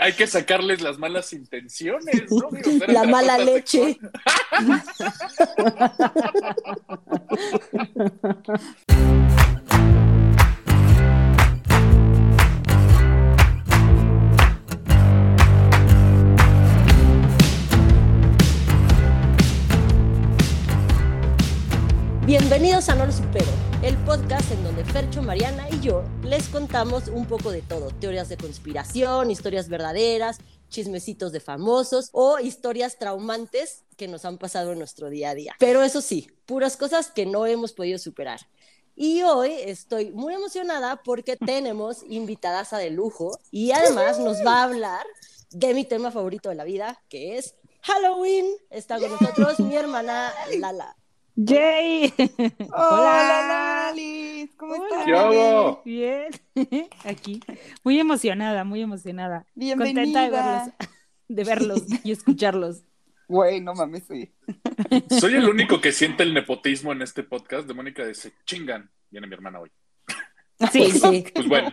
hay, que sacarles las malas intenciones, ¿no? la mala leche. Bienvenidos a No lo supero, el podcast en donde Fercho, Mariana y yo les contamos un poco de todo, teorías de conspiración, historias verdaderas, chismecitos de famosos o historias traumantes que nos han pasado en nuestro día a día. Pero eso sí, puras cosas que no hemos podido superar. Y hoy estoy muy emocionada porque tenemos invitadas a de lujo y además nos va a hablar de mi tema favorito de la vida, que es Halloween. Está con nosotros mi hermana Lala. Jay. Hola, Lali. ¿Cómo estás? Yo. Bien. Aquí. Muy emocionada, muy emocionada. Bienvenida. Contenta de verlos, de verlos y escucharlos. Güey, no mames, sí. Soy el único que siente el nepotismo en este podcast. De Mónica dice, chingan. Viene mi hermana hoy. Sí, sí. Pues bueno.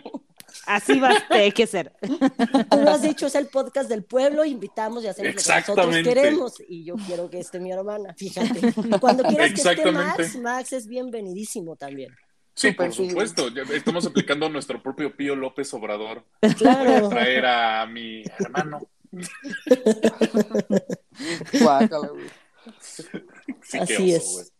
Así va a que ser. Tú lo has dicho, es el podcast del pueblo, invitamos y hacemos lo que nosotros queremos. Y yo quiero que esté mi hermana, fíjate. Cuando quieras que esté Max, Max es bienvenidísimo también. Sí, por supuesto. Estamos aplicando nuestro propio Pío López Obrador claro. para traer a mi hermano. Así es.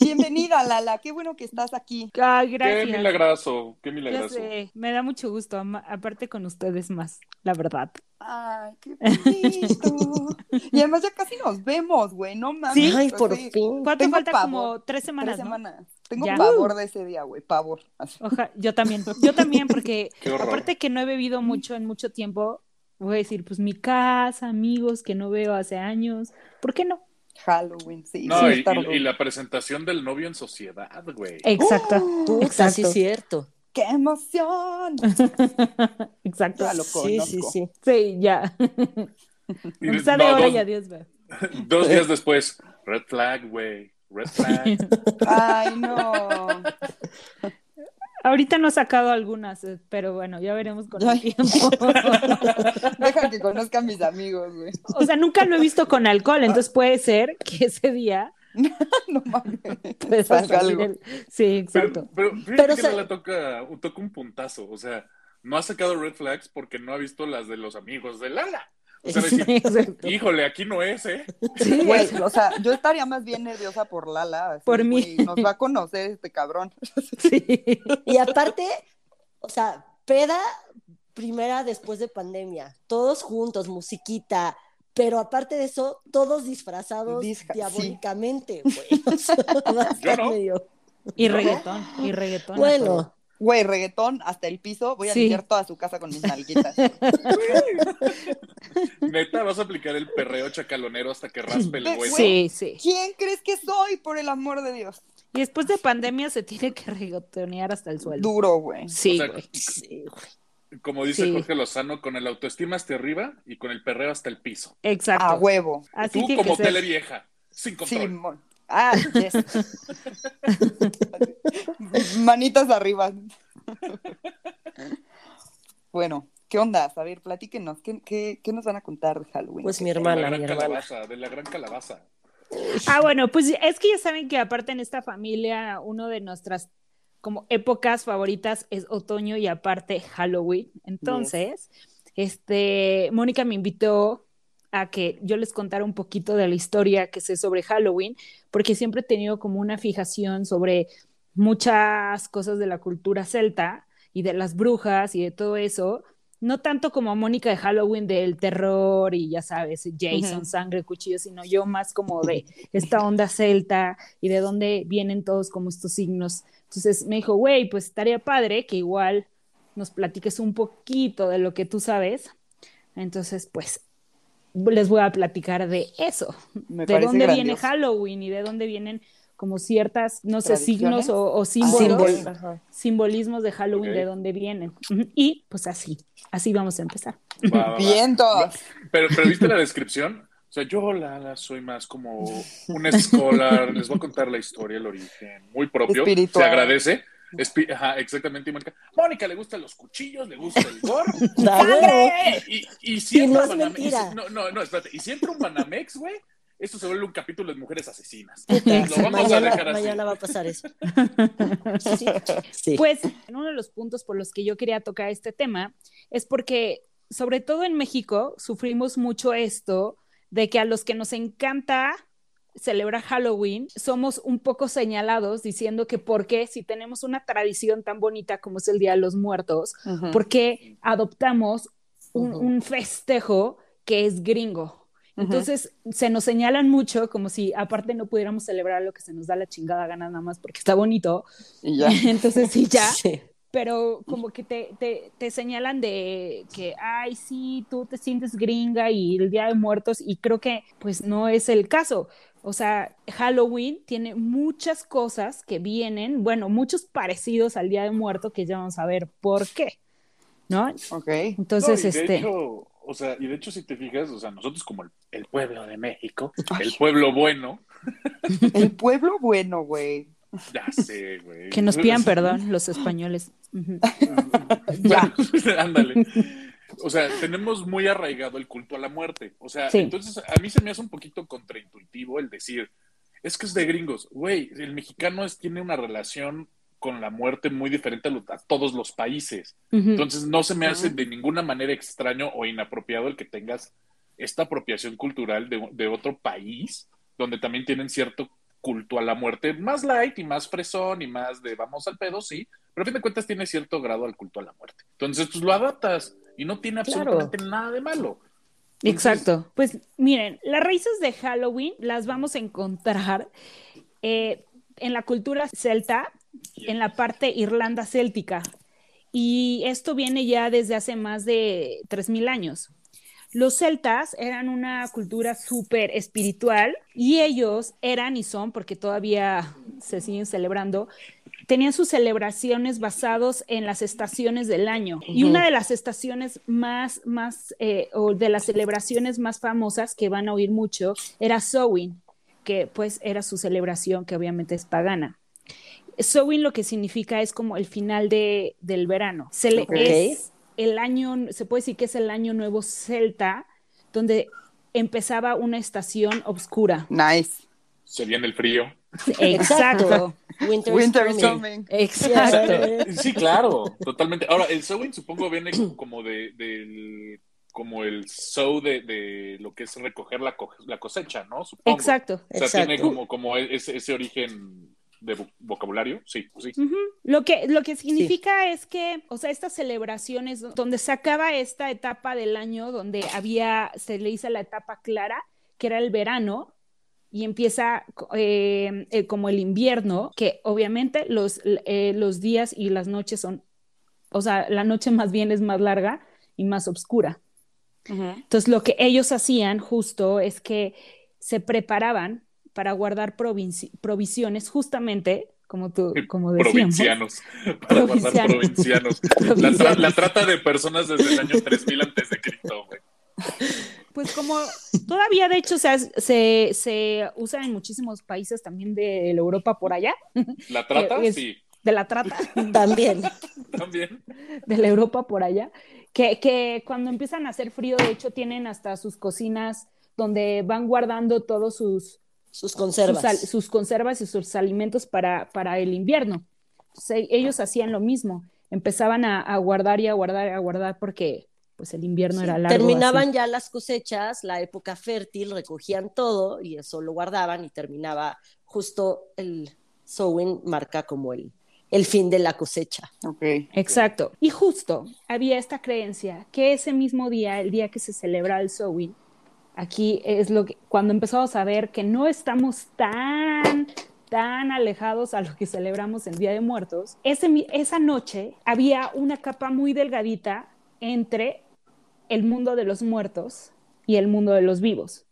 Bienvenida, Lala. Qué bueno que estás aquí. Ay, gracias. Qué milagroso, qué milagroso. Me da mucho gusto, aparte con ustedes más, la verdad. Ay, qué bonito. y además ya casi nos vemos, güey, no mames. Sí, Ay, por fin. ¿Cuánto falta? Como tres semanas, Tres semanas. Tengo pavor de ese día, güey, pavor. Oja, yo también, yo también, porque aparte que no he bebido mucho en mucho tiempo, voy a decir, pues mi casa, amigos que no veo hace años, ¿por qué no? Halloween, sí. No, y, la presentación del novio en sociedad, güey. Exacto. Uh, exacto. Sí, cierto. ¡Qué emoción! Exacto. Ya lo Sí, sí, sí. Sí, ya. Sale no, ahora y adiós, güey. Dos días después, red flag, güey. Red flag. Ay, no. Ahorita no he sacado algunas, eh, pero bueno, ya veremos con el tiempo. Deja que conozcan mis amigos, güey. O sea, nunca lo he visto con alcohol, entonces puede ser que ese día. no mames. Pues algo. Sí, exacto. Pero, pero que le toca, toca un puntazo. O sea, no ha sacado red flags porque no ha visto las de los amigos de Lala. O sea, decir, híjole, aquí no es, ¿eh? Sí, güey, o sea, yo estaría más bien nerviosa por Lala. por mí. nos va a conocer este cabrón. Sí. Y aparte, o sea, peda primera después de pandemia, todos juntos, musiquita, pero aparte de eso, todos disfrazados diabólicamente, güey. O sea, Y reggaetón, y reggaetón. Bueno, Güey, reggaetón hasta el piso, voy a limpiar toda su casa con mis nalguitas. Neta, vas a aplicar el perreo chacalonero hasta que raspe el huevo. Sí, sí. ¿Quién crees que soy, por el amor de Dios? Y después de pandemia se tiene que reggaetonear hasta el suelo. Duro, güey. Sí, Como dice Jorge Lozano, con el autoestima hasta arriba y con el perreo hasta el piso. Exacto. A huevo. Tú como tele vieja, sin control. Sí, Ah, yes. Manitas arriba. bueno, ¿qué onda? A ver, platíquenos, ¿qué, qué, qué nos van a contar de Halloween? Pues mi hermana, de la mi gran hermana. Calabaza, de la gran calabaza. Ah, bueno, pues es que ya saben que aparte en esta familia, uno de nuestras como épocas favoritas es otoño y aparte Halloween. Entonces, este, Mónica me invitó a que yo les contara un poquito de la historia que sé sobre Halloween, porque siempre he tenido como una fijación sobre muchas cosas de la cultura celta y de las brujas y de todo eso, no tanto como Mónica de Halloween del terror y ya sabes, Jason, sangre, cuchillo, sino yo más como de esta onda celta y de dónde vienen todos como estos signos. Entonces me dijo, güey, pues estaría padre que igual nos platiques un poquito de lo que tú sabes. Entonces, pues les voy a platicar de eso, de dónde viene Halloween y de dónde vienen como ciertas, no sé, signos o, símbolos, simbolismos de Halloween, de dónde vienen. Y pues así, así vamos a empezar. Vientos. Pero, pero viste la descripción, o sea, yo la, soy más como un escolar, les voy a contar la historia, el origen, muy propio, se agradece, Ajá, exactamente, Mónica. Mónica le gustan los cuchillos, le gusta el gore. Y, y, y si Y entra no es no, no, no, espérate. Y si entra un Banamex, güey, esto se vuelve un capítulo de mujeres asesinas. Lo vamos a mañana, dejar así. mañana va a pasar eso. Sí, sí. Pues uno de los puntos por los que yo quería tocar este tema es porque, sobre todo en México, sufrimos mucho esto de que a los que nos encanta celebrar Halloween, somos un poco señalados diciendo que por qué si tenemos una tradición tan bonita como es el Día de los Muertos, Ujú. ¿por qué adoptamos un, Ujú. un festejo que es gringo? Ujú. Entonces se nos señalan mucho como si aparte no pudiéramos celebrar lo que se nos da la chingada gana nada más porque está bonito. Y ya. Entonces sí, ya, Sí. pero como que te, te, te señalan de que, ay, sí, tú te sientes gringa y el Día de Muertos, y creo que pues no es el caso. O sea, Halloween tiene muchas cosas que vienen, bueno, muchos parecidos al Día de Muerto que ya vamos a ver por qué, ¿no? Ok. Entonces, No, y de este, hecho, o sea, y de hecho, si te fijas, o sea, nosotros como el, el pueblo de México, Ay. el pueblo bueno, El pueblo bueno, güey. ya sé, güey. que nos pidan perdón los españoles. Ya. Ándale. O sea, tenemos muy arraigado el culto a la muerte. O sea, Sí. entonces a mí se me hace un poquito contraintuitivo el decir, es que es de gringos. Güey, el mexicano es, tiene una relación con la muerte muy diferente a, lo- a todos los países. Entonces no se me hace de ninguna manera extraño o inapropiado el que tengas esta apropiación cultural de, de otro país, donde también tienen cierto culto a la muerte, más light y más fresón y más de vamos al pedo, sí, pero a fin de cuentas tiene cierto grado al culto a la muerte. Entonces, pues lo adaptas y no tiene Claro. absolutamente nada de malo. Exacto. Pues miren, las raíces de Halloween las vamos a encontrar eh, en la cultura celta, en la parte Irlanda céltica. Y esto viene ya desde hace más de 3.000 años. Los celtas eran una cultura súper espiritual y ellos eran y son, porque todavía se siguen celebrando, tenían sus celebraciones basados en las estaciones del año. Y una de las estaciones más, más eh, o de las celebraciones más famosas que van a oír mucho era Samhain, que pues era su celebración que obviamente es pagana. Samhain lo que significa es como el final de, del verano. Se le, Ok. Es el año, se puede decir que es el año nuevo celta, donde empezaba una estación oscura. Nice. Se viene el frío. Exacto. Winter, Winter is coming. coming. Exacto. Sí, claro, totalmente. Ahora, el sowing supongo viene como de, del como el sow de, de lo que es recoger la, co- la cosecha, ¿no? Supongo. Exacto. O sea, tiene como, como ese, ese origen de vo- vocabulario. Sí, sí. Ujú. Lo que, lo que significa es que, o sea, estas celebraciones donde se acaba esta etapa del año, donde había, se le dice la etapa clara, que era el verano, y empieza eh, eh, como el invierno, que obviamente los, eh, los días y las noches son, o sea, la noche más bien es más larga y más oscura. Entonces, lo que ellos hacían justo es que se preparaban para guardar provinci- provisiones, justamente, como tú, como decíamos. Provincianos. Para guardar Provincianos. provincianos. La, tra- Provincianos. la trata de personas desde el año 3000 antes de Cristo, güey. Pues como todavía de hecho se, se, se usa en muchísimos países también de la Europa por allá, ¿La trata? Es- Sí, de la trata, También. también. de la Europa por allá, que, que cuando empiezan a hacer frío, de hecho tienen hasta sus cocinas donde van guardando todos sus, Sus sus, conservas. sus conservas y sus alimentos para, para el invierno. Entonces, ellos hacían lo mismo, empezaban a, a guardar y a guardar y a guardar porque pues el invierno era largo. Terminaban así. ya las cosechas, la época fértil, recogían todo y eso lo guardaban y terminaba justo el sowing marca como el, el fin de la cosecha. Ok. Exacto. Y justo había esta creencia que ese mismo día, el día que se celebra el Samhain, aquí es lo que cuando empezamos a ver que no estamos tan tan alejados a lo que celebramos el Día de Muertos, ese esa noche había una capa muy delgadita entre el mundo de los muertos y el mundo de los vivos.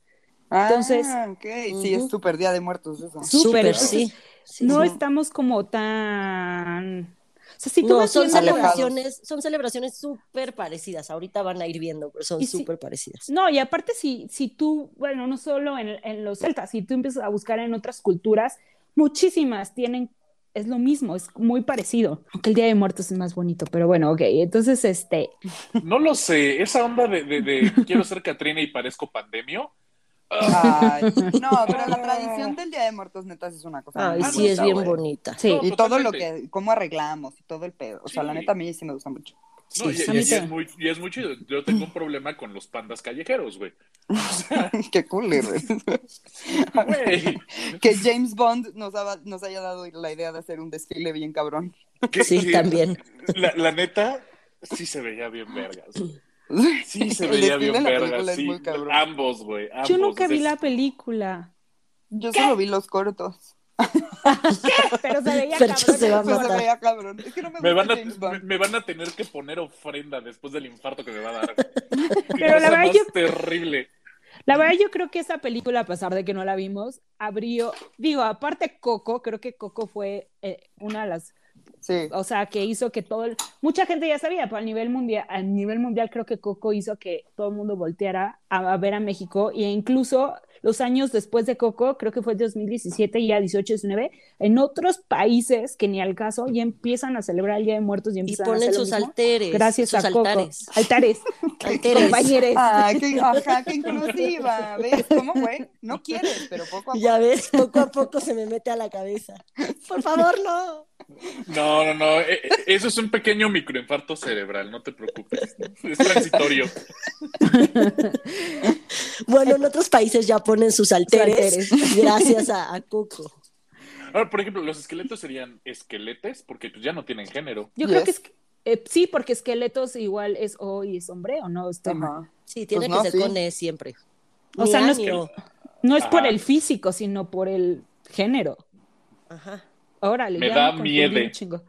Entonces- Ah, ok. Sí, es súper Día de Muertos eso. Súper, Súper, entonces, sí. sí, no sí. estamos como tan... O sea, si tú No, vas son celebraciones, son celebraciones súper parecidas. Ahorita van a ir viendo, pero son súper parecidas. No, y aparte si, si tú, bueno, no solo en, en los celtas, si tú empiezas a buscar en otras culturas, muchísimas tienen es lo mismo, es muy parecido. Aunque el Día de Muertos es más bonito, pero bueno, ok. Entonces, este, No lo sé, esa onda de, de, de quiero ser Catrina y parezco pandemio. Ay, no, pero la tradición del Día de Muertos, netas, es una cosa. Ay, sí, es bien bonita. sí. No, Y todo lo que, cómo arreglamos y todo el pedo. O sea, la neta, a mí sí me gusta mucho. No, Sí, y, y- es muy, y es muy chido. Yo tengo un problema con los pandas callejeros, güey. Qué cool, güey. Güey, Que James Bond nos, haba- nos haya dado la idea de hacer un desfile bien cabrón. Sí, también. La, la neta, sí se veía bien vergas. Sí se veía bien es Sí, muy cabrón. ambos, güey. yo nunca vi la película, Yo solo vi los cortos. pero se veía cabrón. se va a se matar. veía cabrón. Es que no me, Me van, a, me, van a tener que poner ofrenda después del infarto que me va a dar. Pero la verdad yo- terrible. La verdad, yo creo que esa película, a pesar de que no la vimos, abrió, digo, aparte Coco, creo que Coco fue eh, una de las, Sí. o sea, que hizo que todo, mucha gente ya sabía, pero a nivel mundial, a nivel mundial creo que Coco hizo que todo el mundo volteara a, a ver a México e incluso los años después de Coco, creo que fue 2017 y ya 18, 19, en otros países que ni al caso ya empiezan a celebrar el Día de Muertos y Y empiezan a ponen hacer lo sus mismo. alteres. Gracias sus a Coco. altares. Altares. Alteres. Compañeros. Ah, qué, ajá, qué inclusiva. ¿Ves cómo, güey? No quieres, pero poco a poco. Ya ves, poco a poco se me mete a la cabeza. Por favor, no. No, no, no. eh, eh, Eso es un pequeño microinfarto cerebral, no te preocupes. Es transitorio. Bueno, en otros países ya ponen sus alteres, alteres. gracias a, a Coco. Ahora, por ejemplo, los esqueletos serían esqueletes porque pues, ya no tienen género. Yo creo que es, eh, sí, porque esqueletos igual es O y es hombre, ¿o no? Ajá. Sí, tiene Pues no, que ser sí. con E siempre. O Ni sea, no es. No es por el físico, sino por el género. Ajá. Órale, Me ya da confundí miedo. un chingo.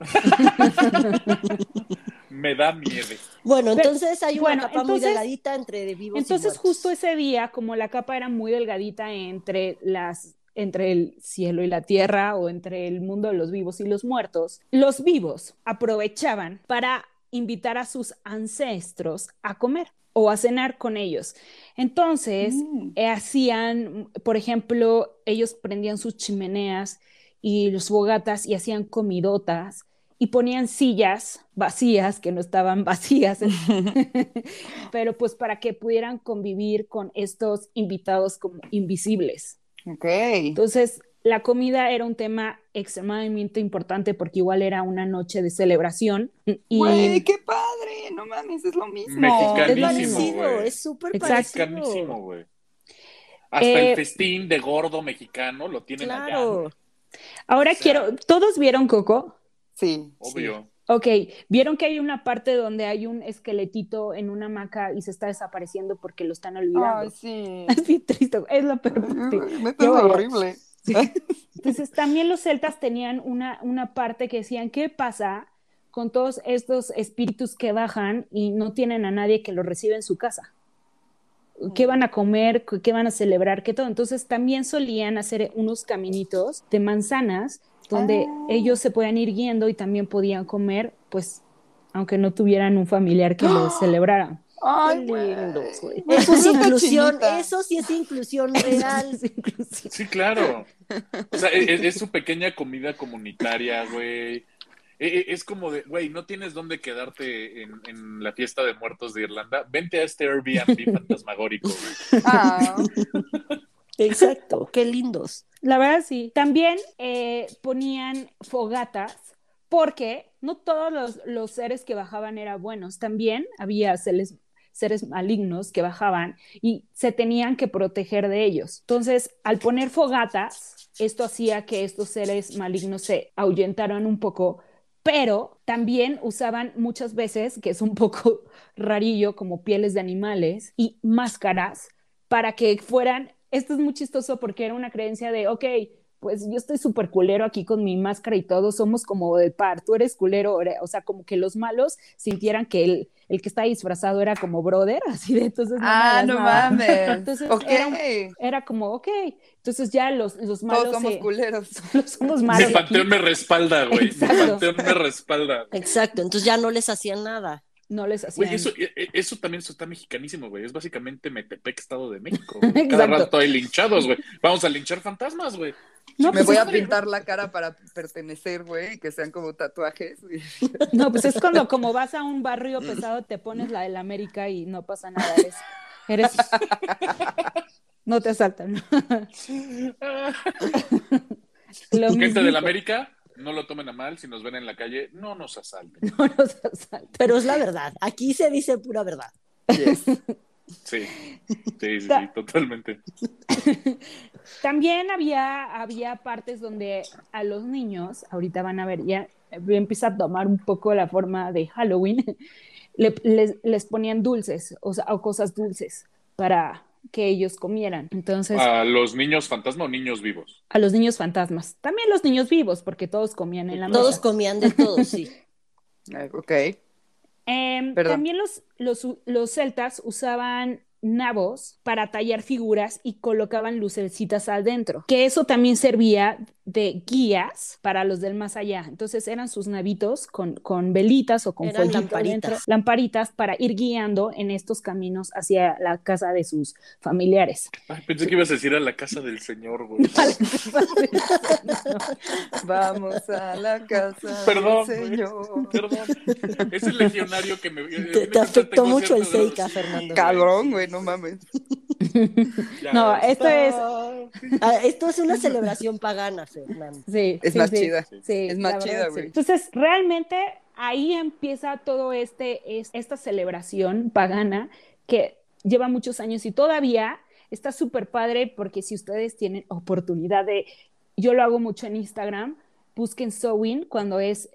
Me da miedo. Bueno, Pero- entonces hay una bueno, capa muy entonces- delgadita entre vivos y Entonces, justo ese día, como la capa era muy delgadita entre las entre el cielo y la tierra o entre el mundo de los vivos y los muertos, los vivos aprovechaban para invitar a sus ancestros a comer o a cenar con ellos. Entonces, Mm. eh, hacían, por ejemplo, ellos prendían sus chimeneas y los fogatas y hacían comidotas y ponían sillas vacías que no estaban vacías, pero pues para que pudieran convivir con estos invitados como invisibles. Ok. Entonces, la comida era un tema extremadamente importante porque igual era una noche de celebración y Güey, qué padre. No mames, es lo mismo. Es parecido, es súper parecido. güey. Hasta Eh, el festín de gordo mexicano lo tienen allá. Claro. ahora O sea- quiero, ¿todos vieron Coco? Sí. Obvio. Ok, vieron que hay una parte donde hay un esqueletito en una hamaca y se está desapareciendo porque lo están olvidando. Ay, sí. Es bien triste, es lo peor. Sí. Yo- horrible. Sí. Entonces también los celtas tenían una, una parte que decían, ¿qué pasa con todos estos espíritus que bajan y no tienen a nadie que los reciba en su casa? ¿Qué van a comer? ¿Qué van a celebrar? ¿Qué todo? Entonces también solían hacer unos caminitos de manzanas donde Ah. ellos se podían ir guiando y también podían comer, pues, aunque no tuvieran un familiar que los celebrara. Ay. Me Eso es inclusión, eso sí es inclusión real. Es. Sí, claro. O sea, e, es, es su pequeña comida comunitaria, güey. E- e- Es como de, güey, no tienes dónde quedarte en, en la fiesta de muertos de Irlanda. Vente a este Airbnb fantasmagórico, güey. Ah, Exacto, qué lindos. La verdad sí. También eh, ponían fogatas porque no todos los, los seres que bajaban eran buenos. También había seres, seres malignos que bajaban y se tenían que proteger de ellos. Entonces, al poner fogatas, esto hacía que estos seres malignos se ahuyentaran un poco, pero también usaban muchas veces, que es un poco rarillo, como pieles de animales y máscaras para que fueran, esto es muy chistoso porque era una creencia de, ok, pues yo estoy súper culero aquí con mi máscara y todo, somos como de par, tú eres culero, o sea, como que los malos sintieran que el, el que está disfrazado era como brother, así de entonces no, me ah, no nada. mames. Entonces era, era como, ok, entonces ya los, los malos Todos somos se- culeros. los somos malos. Mi panteón me respalda, güey. Mi Exacto. panteón me respalda. Exacto, entonces ya no les hacían nada. No les hacían. Güey, eso, e- e- eso también está mexicanísimo, güey. Es básicamente Metepec, Estado de México. güey. Cada rato hay linchados, güey. Vamos a linchar fantasmas, güey. No, Me pues voy a pintar la cara para pertenecer, güey, y que sean como tatuajes. No, pues es cuando como vas a un barrio pesado, te pones la del América y no pasa nada. Eres, eres... No te asaltan. Lo Gente del América, no lo tomen a mal. Si nos ven en la calle, no nos asalten. No nos asaltan. Pero es la verdad. Aquí se dice pura verdad. Yes. Sí, sí, sí, sí, totalmente. También había, había partes donde a los niños, ahorita van a ver, ya empieza a tomar un poco la forma de Halloween, le- les, les ponían dulces o, sea, o cosas dulces para que ellos comieran. Entonces, ¿A los niños fantasma o niños vivos? a los niños fantasmas, también los niños vivos, porque todos comían en la Todos mesa. comían de todo, sí. Eh, Ok. Perdón. también los, los, los celtas usaban nabos para tallar figuras y colocaban lucecitas adentro, que eso también servía de guías para los del más allá. Entonces eran sus navitos con, con velitas o con Eran lamparitas. lamparitas para ir guiando en estos caminos hacia la casa de sus familiares. Ay, pensé que ibas a decir a la casa del señor, güey. Vamos a la casa Perdón, del señor. Perdón. Es el legionario que me. Te, te afectó mucho el Seika, Fernando. Cabrón, güey, no mames. No, esto es- Ah, esto es una celebración pagana, Fernando. Sí, Es sí, más sí. chida. Sí, Es más la chida, verdad, güey. sí. Entonces, realmente ahí empieza todo este, es- esta celebración pagana que lleva muchos años y todavía está súper padre porque si ustedes tienen oportunidad de, yo lo hago mucho en Instagram, busquen Sewing cuando es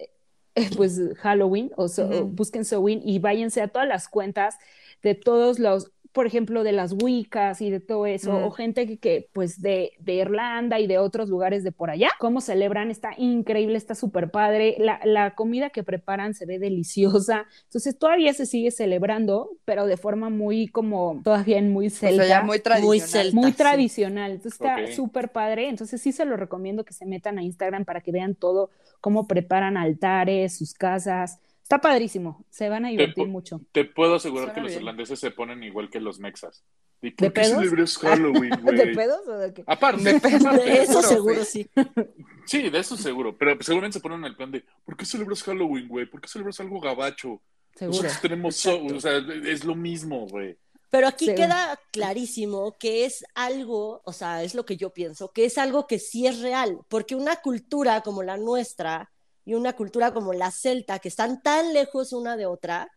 eh, pues Halloween o, so- o Ujú. busquen Sewing y váyanse a todas las cuentas de todos los, por ejemplo, de las Wiccas y de todo eso, Mm. o gente que, que, pues de, de Irlanda y de otros lugares de por allá, cómo celebran, está increíble, está súper padre, la, la comida que preparan se ve deliciosa, entonces todavía se sigue celebrando, pero de forma muy como, todavía en muy O celta. sea, ya muy tradicional. celta. Muy sí. tradicional, entonces está súper padre, entonces sí se lo recomiendo que se metan a Instagram para que vean todo, cómo preparan altares, sus casas, está padrísimo, se van a divertir mucho. Te puedo asegurar Suena que los bien. irlandeses se ponen igual que los mexas. ¿Y ¿De por qué pedos? celebras Halloween, güey? ¿De pedos o de qué? Aparte, De. De eso Seguro, sí. Sí, de eso seguro. Pero seguramente se ponen en el plan de ¿por qué celebras Halloween, güey? ¿Por qué celebras algo gabacho? Seguro. Nosotros tenemos, Exacto. o sea, es lo mismo, güey. Pero aquí Sí. queda clarísimo que es algo, o sea, es lo que yo pienso, que es algo que sí es real, porque una cultura como la nuestra y una cultura como la celta, que están tan lejos una de otra,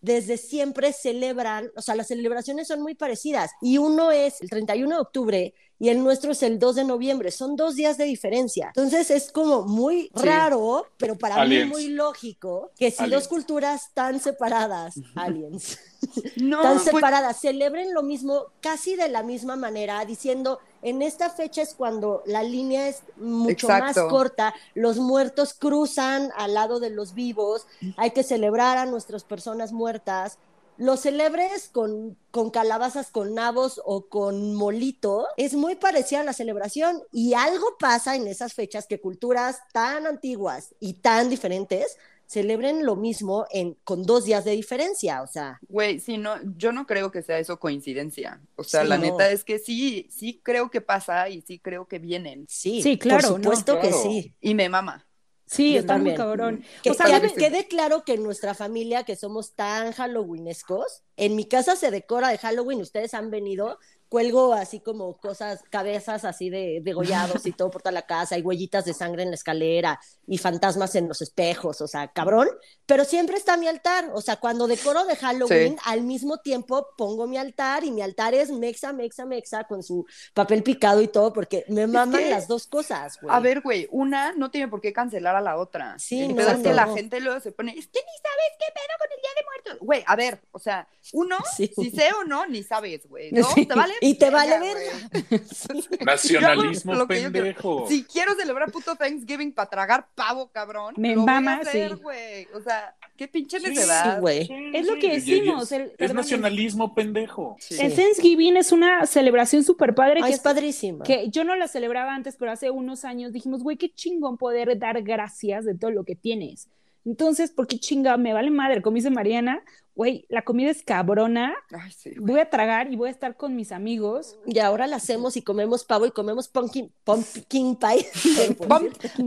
desde siempre celebran, o sea, las celebraciones son muy parecidas, y uno es el 31 de octubre y el nuestro es el 2 de noviembre, son dos días de diferencia. Entonces es como muy Sí. raro, pero para Aliens. mí muy lógico, que si Aliens. dos culturas tan separadas, aliens, No, tan pues, separadas, celebren lo mismo casi de la misma manera, diciendo, en esta fecha es cuando la línea es mucho Exacto. más corta, los muertos cruzan al lado de los vivos, hay que celebrar a nuestras personas muertas. Los celebres con, con calabazas con nabos o con molito es muy parecida a la celebración y algo pasa en esas fechas que culturas tan antiguas y tan diferentes celebren lo mismo en, con dos días de diferencia, o sea, Güey, sí, no, yo no creo que sea eso coincidencia. O sea, Sí, la no. neta es que sí, sí creo que pasa y sí creo que vienen. Sí, Sí, claro, por ¿no? supuesto que sí. Y me mama. Sí, Yo está muy cabrón. Que, O sea, que- quede claro que en nuestra familia, que somos tan halloweenescos, en mi casa se decora de Halloween, ustedes han venido, cuelgo así como cosas, cabezas así de degollados y todo por toda la casa, y huellitas de sangre en la escalera, y fantasmas en los espejos, o sea, cabrón, pero siempre está mi altar, o sea, cuando decoro de Halloween, Sí. al mismo tiempo pongo mi altar, y mi altar es mexa, mexa, mexa, con su papel picado y todo, porque me maman que- las dos cosas, güey. A ver, güey, una no tiene por qué cancelar a la otra. Sí, no, es que no, la no. gente luego se pone, es que ni sabes qué pedo con el Día de Muertos. Güey, a ver, o sea, uno, Sí. si sé o no, ni sabes, güey. ¿no? Sí. ¿Te vale? Y te vale güey. Nacionalismo pendejo. Si quiero celebrar puto Thanksgiving para tragar pavo, cabrón, Me lo voy a mama, hacer, sí. güey. O sea, qué pinche Sí, necedad. Sí, güey. Es lo que decimos, Es, el- es perdón, nacionalismo pendejo. Sí. El Thanksgiving es una celebración súper padre Ay, que, es padrísima. que yo no la celebraba antes, pero hace unos años dijimos, güey, qué chingón poder dar gracias de todo lo que tienes. Entonces, ¿por qué chinga? Me vale madre, como dice Mariana, güey, la comida es cabrona, Ay, sí. voy a tragar y voy a estar con mis amigos. Y ahora la hacemos y comemos pavo y comemos pumpkin, pumpkin pie. Pumpkin.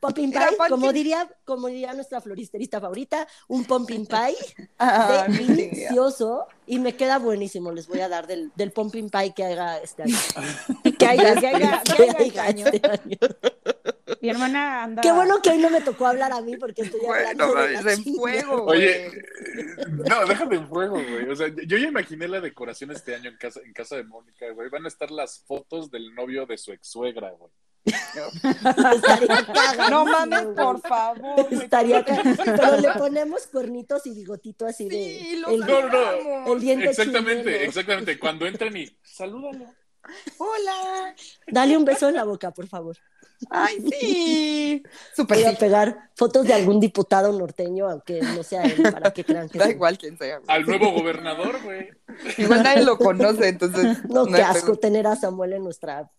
Pumpkin Mira, pie, pumpkin. como diría, como diría nuestra floristerista favorita, un pumpkin pie Ah, delicioso y me queda buenísimo. Les voy a dar del, del pumpkin pie que haga este año. Que haya, que haya, que haya Que haya este año. Mi hermana anda. Qué bueno que hoy no me tocó hablar a mí porque estoy hablando Bueno, de la en fuego, Oye, güey. no, déjame en fuego, güey. O sea, yo ya imaginé la decoración este año en casa, en casa de Mónica, güey. Van a estar las fotos del novio de su ex suegra, güey. No mames, por favor. Estaría Pero le ponemos cuernitos y bigotito así de. Sí, lo el, No, no, el diente Exactamente, chileno. exactamente. Cuando entren y salúdalo. Hola. Dale un beso en la boca, por favor. Ay, sí. Súper Voy a pegar fotos de algún diputado norteño, aunque no sea él, para que crean que Da igual quién sea. güey. Al nuevo gobernador, güey. Igual nadie lo conoce, entonces. No, hay qué asco pedo. tener a Samuel en nuestra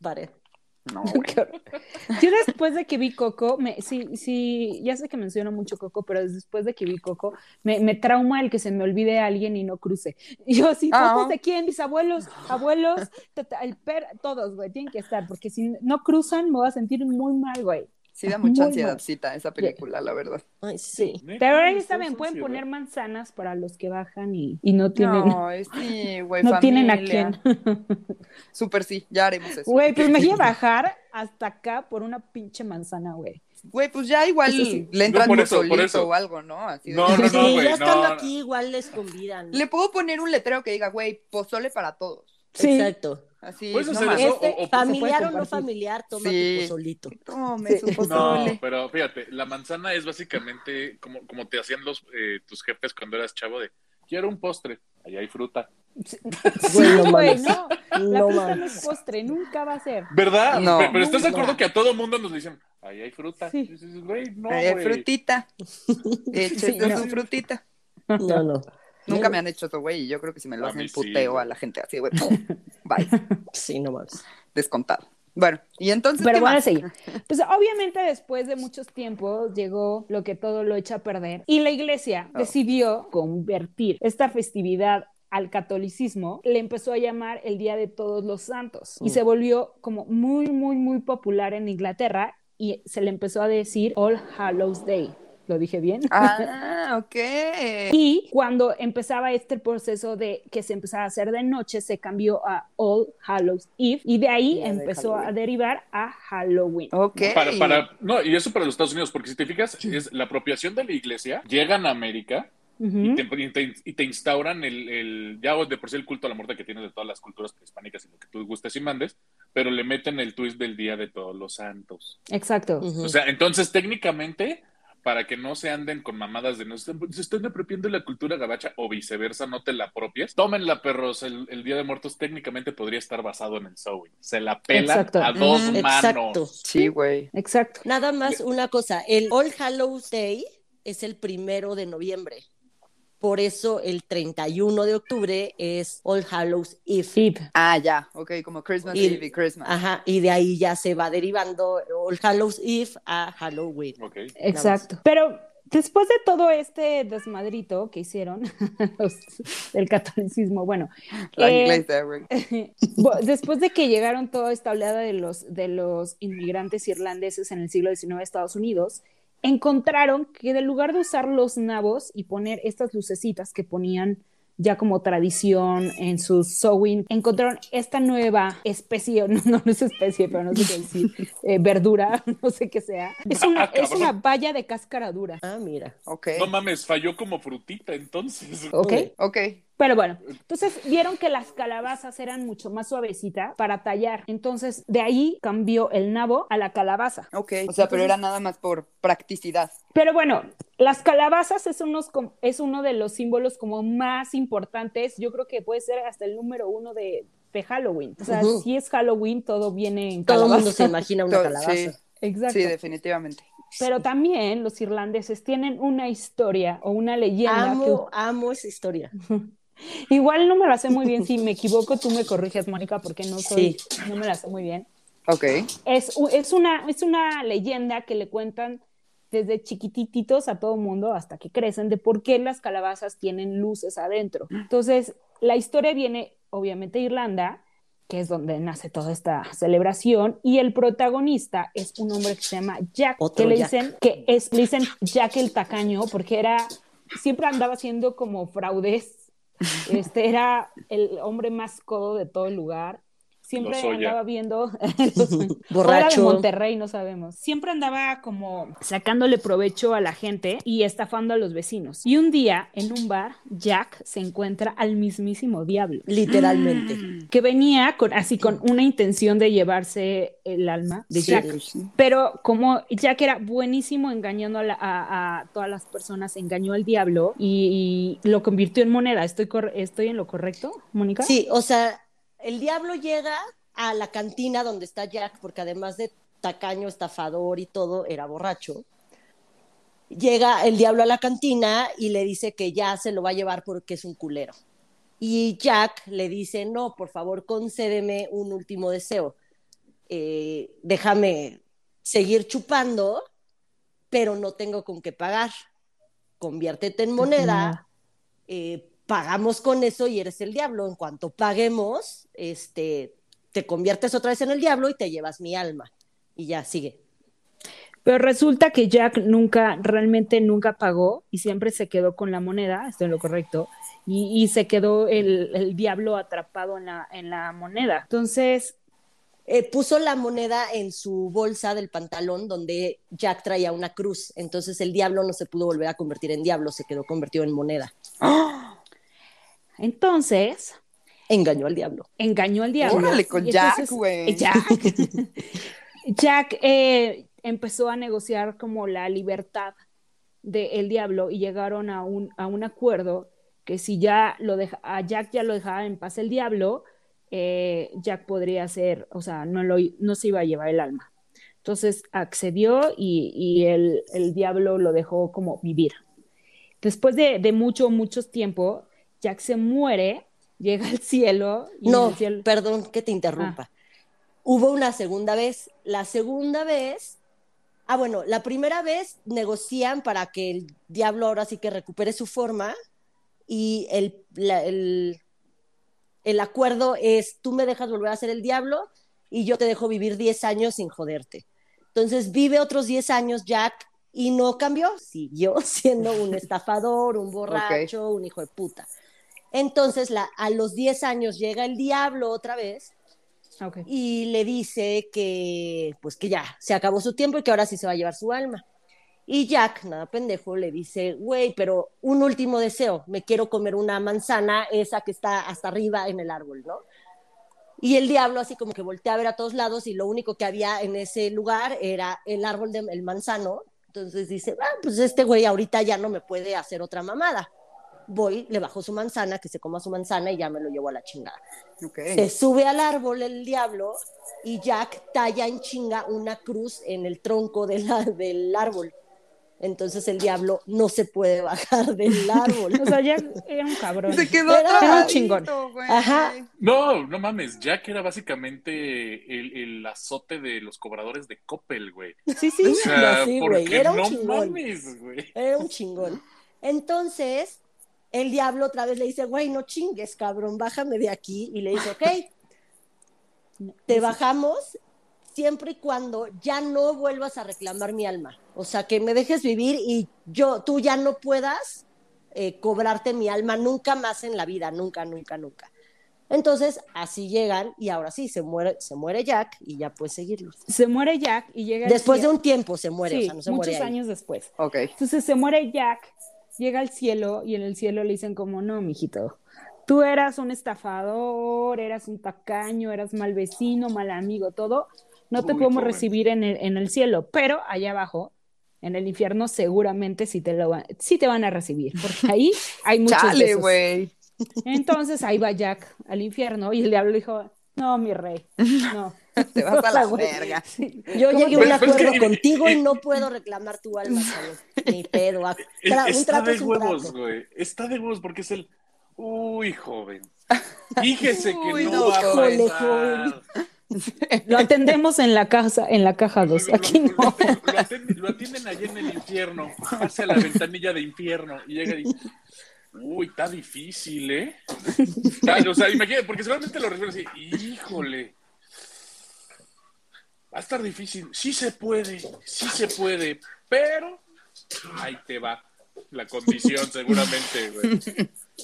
pared. No. Yo después de que vi Coco, me, sí, sí, ya sé que menciono mucho Coco, pero después de que vi Coco, me, me trauma el que se me olvide a alguien y no cruce. Y yo así, Ah. ¿fotos de quién? Mis abuelos, abuelos, el per- todos, güey, tienen que estar, porque si no cruzan me voy a sentir muy mal, güey. Sí da mucha ansiedadcita esa película, la verdad. Ay, sí. Pero ahora ya saben, pueden poner manzanas para los que bajan y, y no tienen, No, es sí, güey. no tienen a quién. Súper sí, ya haremos eso. Güey, pues me imagino bajar hasta acá por una pinche manzana, güey. Güey, pues ya igual sí. le entran No, por un eso, por solito eso. o algo, ¿no? Así de- No, no, no, sí, güey. ya estando no, aquí igual les convidan. Le puedo poner un letrero que diga, güey, pozole para todos. Sí. Exacto. Así, Puedes no Este, o- o- familiar o no familiar, toma Sí. tu pozolito. Tome Sí. su No, pozole. pero fíjate, la manzana es básicamente como, como te hacían los eh, tus jefes cuando eras chavo de quiero un postre, ahí hay fruta. Güey, no Güey, no, la No fruta no mames. es postre, nunca va a ser. ¿Verdad? No. Pero, pero estás de No. acuerdo que a todo mundo nos dicen, ahí hay fruta. Sí. Y dices, güey, no, Ahí hay güey. frutita. No. su frutita. No, no. Nunca me han hecho eso, güey, y yo creo que si me lo A hacen sí, puteo a la gente así, güey. Bye. Sí, no mames. Descontado. Bueno, y entonces. Pero ¿qué bueno, más? seguir. Pues obviamente después de muchos tiempos llegó lo que todo lo echa a perder y la iglesia Oh. decidió convertir esta festividad al catolicismo, le empezó a llamar el Día de Todos los Santos y Mm. se volvió como muy, muy, muy popular en Inglaterra y se le empezó a decir All Hallows Day. ¿Lo dije bien? Ah, ok. Y cuando empezaba este proceso de que se empezaba a hacer de noche, se cambió a All Hallows Eve y de ahí de empezó a Halloween. derivar a Halloween. Ok. Para, para, no, y eso para los Estados Unidos, porque si te fijas, es la apropiación de la iglesia, llegan a América Ujú. y, te, y te- y te instauran el, el- ya de por sí el culto a la muerte que tienes de todas las culturas prehispánicas y lo que tú gustes y mandes, pero le meten el twist del Día de Todos los Santos. Exacto. Ujú. O sea, entonces técnicamente, para que no se anden con mamadas de no se están, se están apropiando la cultura gabacha o viceversa, no te la apropies. Tómenla, perros. El, el Día de Muertos técnicamente podría estar basado en el Samhain. Se la pela Exacto. a dos Ujú. manos. Exacto. Sí, güey. Exacto. Nada más una cosa, el All Hallows Day es el primero de noviembre. Por eso el 31 de octubre es All Hallows Eve. Eve. Ah, ya. Ok, como Christmas Y- Eve y Christmas. Ajá, y de ahí ya se va derivando All Hallows Eve a Halloween. Ok. Exacto. Pero después de todo este desmadrito que hicieron los del catolicismo, bueno, La eh, Después de que llegaron toda esta oleada de los, de los inmigrantes irlandeses en el siglo XIX a Estados Unidos, encontraron que en lugar de usar los nabos y poner estas lucecitas que ponían ya como tradición en sus sewing, encontraron esta nueva especie, no, no, es especie, pero no sé qué decir, eh, verdura, no sé qué sea. Es una, Ah, es una valla de cáscara dura, Ah, mira. Ok. No mames, falló como frutita entonces. ¿ok? Ok. Pero bueno, entonces vieron que las calabazas eran mucho más suavecitas para tallar. Entonces, de ahí cambió el nabo a la calabaza. Ok. O sea, pero era nada más por practicidad. Pero bueno, las calabazas es, unos, es uno de los símbolos como más importantes. Yo creo que puede ser hasta el número uno de, de Halloween. O sea, si es Halloween, todo viene en Todo el calabaza. mundo se imagina una Todo- calabaza. sí. Exacto. Sí, definitivamente. Pero también los irlandeses tienen una historia o una leyenda Amo, amo esa historia. Igual no me la sé muy bien. Si me equivoco, tú me corriges, Mónica, porque no soy, no me la sé muy bien. Ok. Es, es, una, es una leyenda que le cuentan desde chiquititos a todo mundo hasta que crecen de por qué las calabazas tienen luces adentro. Entonces, la historia viene obviamente de Irlanda, que es donde nace toda esta celebración, y el protagonista es un hombre que se llama Jack, Otro que le Jack. dicen que es le dicen Jack el tacaño porque era siempre andaba haciendo como fraudes. Este era el hombre más codo de todo el lugar. Siempre andaba viendo los- o era de Borracho. Monterrey, no sabemos. Siempre andaba como sacándole provecho a la gente y estafando a los vecinos. Y un día, en un bar, Jack se encuentra al mismísimo diablo Literalmente. que venía con, así con una intención de llevarse el alma de Sí. Jack. Pero como Jack era buenísimo engañando a, la- a- a todas las personas, engañó al diablo y, y lo convirtió en moneda. ¿Estoy, cor- ¿Estoy en lo correcto, Mónica? Sí, o sea, el diablo llega a la cantina donde está Jack, porque además de tacaño, estafador y todo, era borracho. Llega el diablo a la cantina y le dice que ya se lo va a llevar porque es un culero. Y Jack le dice, no, por favor, concédeme un último deseo. Eh, déjame seguir chupando, pero no tengo con qué pagar. Conviértete en moneda eh, pagamos con eso y eres el diablo. En cuanto paguemos, este, te conviertes otra vez en el diablo y te llevas mi alma. Y ya, sigue. Pero resulta que Jack nunca, realmente nunca pagó y siempre se quedó con la moneda, estoy en lo correcto, y, y se quedó el, el diablo atrapado en la, en la moneda. Entonces, Eh, puso la moneda en su bolsa del pantalón donde Jack traía una cruz. Entonces el diablo no se pudo volver a convertir en diablo, se quedó convertido en moneda. Entonces, Engañó al diablo. engañó al diablo. Órale, con Jack, güey. eh, Jack, Jack, eh, empezó a negociar como la libertad del diablo y llegaron a un, a un acuerdo que si ya lo deja, a Jack ya lo dejaba en paz el diablo, eh, Jack podría ser, o sea, no, lo, no se iba a llevar el alma. Entonces accedió y, y el, el diablo lo dejó como vivir. Después de, de mucho, mucho tiempo, Jack se muere, llega al cielo. Y No, cielo- perdón que te interrumpa. Hubo una segunda vez. La segunda vez, ah, bueno, la primera vez negocian para que el diablo ahora sí que recupere su forma y el, la- el, el acuerdo es, tú me dejas volver a ser el diablo y yo te dejo vivir 10 años sin joderte. Entonces vive otros 10 años Jack y no cambió, siguió siendo un estafador, un borracho, un hijo de puta. Entonces la, a los 10 años llega el diablo otra vez Ok. y le dice que pues que ya se acabó su tiempo y que ahora sí se va a llevar su alma. Y Jack, nada pendejo, le dice, güey, pero un último deseo, me quiero comer una manzana, esa que está hasta arriba en el árbol, ¿no? Y el diablo así como que voltea a ver a todos lados y lo único que había en ese lugar era el árbol del manzano. Entonces dice, ah, pues este güey ahorita ya no me puede hacer otra mamada. Voy, le bajo su manzana, que se coma su manzana y ya me lo llevo a la chingada. Se sube al árbol el diablo y Jack talla en chinga una cruz en el tronco de la- del árbol. Entonces el diablo no se puede bajar del árbol. O sea, Jack era un cabrón. Se quedó Era un chingón. güey. Ajá. No, no mames, Jack era básicamente el, el azote de los cobradores de Coppel, güey. Sí, sí. O sea, Sí, güey, era un no chingón. mames, güey. Era un chingón. Entonces el diablo otra vez le dice, güey, no chingues, cabrón, bájame de aquí. Y le dice, ok, te bajamos siempre y cuando ya no vuelvas a reclamar mi alma. O sea, que me dejes vivir y yo, tú ya no puedas eh, cobrarte mi alma nunca más en la vida, nunca, nunca, nunca. Entonces, así llegan y ahora sí, se muere, se muere Jack y ya puedes seguirlo. Se muere Jack y llega. Después de un tiempo se muere, Sí, o sea, no se muchos muere años después. Ok. Entonces se muere Jack, llega al cielo y en el cielo le dicen como, no, mijito, tú eras un estafador, eras un tacaño, eras mal vecino, mal amigo, todo. No te Uy, podemos recibir en el, en el cielo, pero allá abajo, en el infierno, seguramente sí te, lo van, sí te van a recibir, porque ahí hay muchos Chale, güey. Entonces ahí va Jack al infierno y el diablo dijo, no, mi rey, no. Te vas a la verga. Sí. Yo ¿Cómo llegué a un acuerdo que- contigo y no puedo reclamar tu alma. Ni pedo. un Está trato de es un huevos, trato. güey. Está de huevos porque es el. Uy, joven. Fíjese que Uy, no, no, va a híjole, pasar. Lo atendemos en la casa, en la caja 2. Aquí lo, no. lo atienden, lo atienden- lo atienden allá en el infierno, hacia la ventanilla de infierno, y llega y dice, uy, está difícil, ¿eh? Está- o sea, imagínate, porque seguramente lo resuelve así, híjole, va a estar difícil, sí se puede, sí se puede, pero ahí te va la condición seguramente, güey.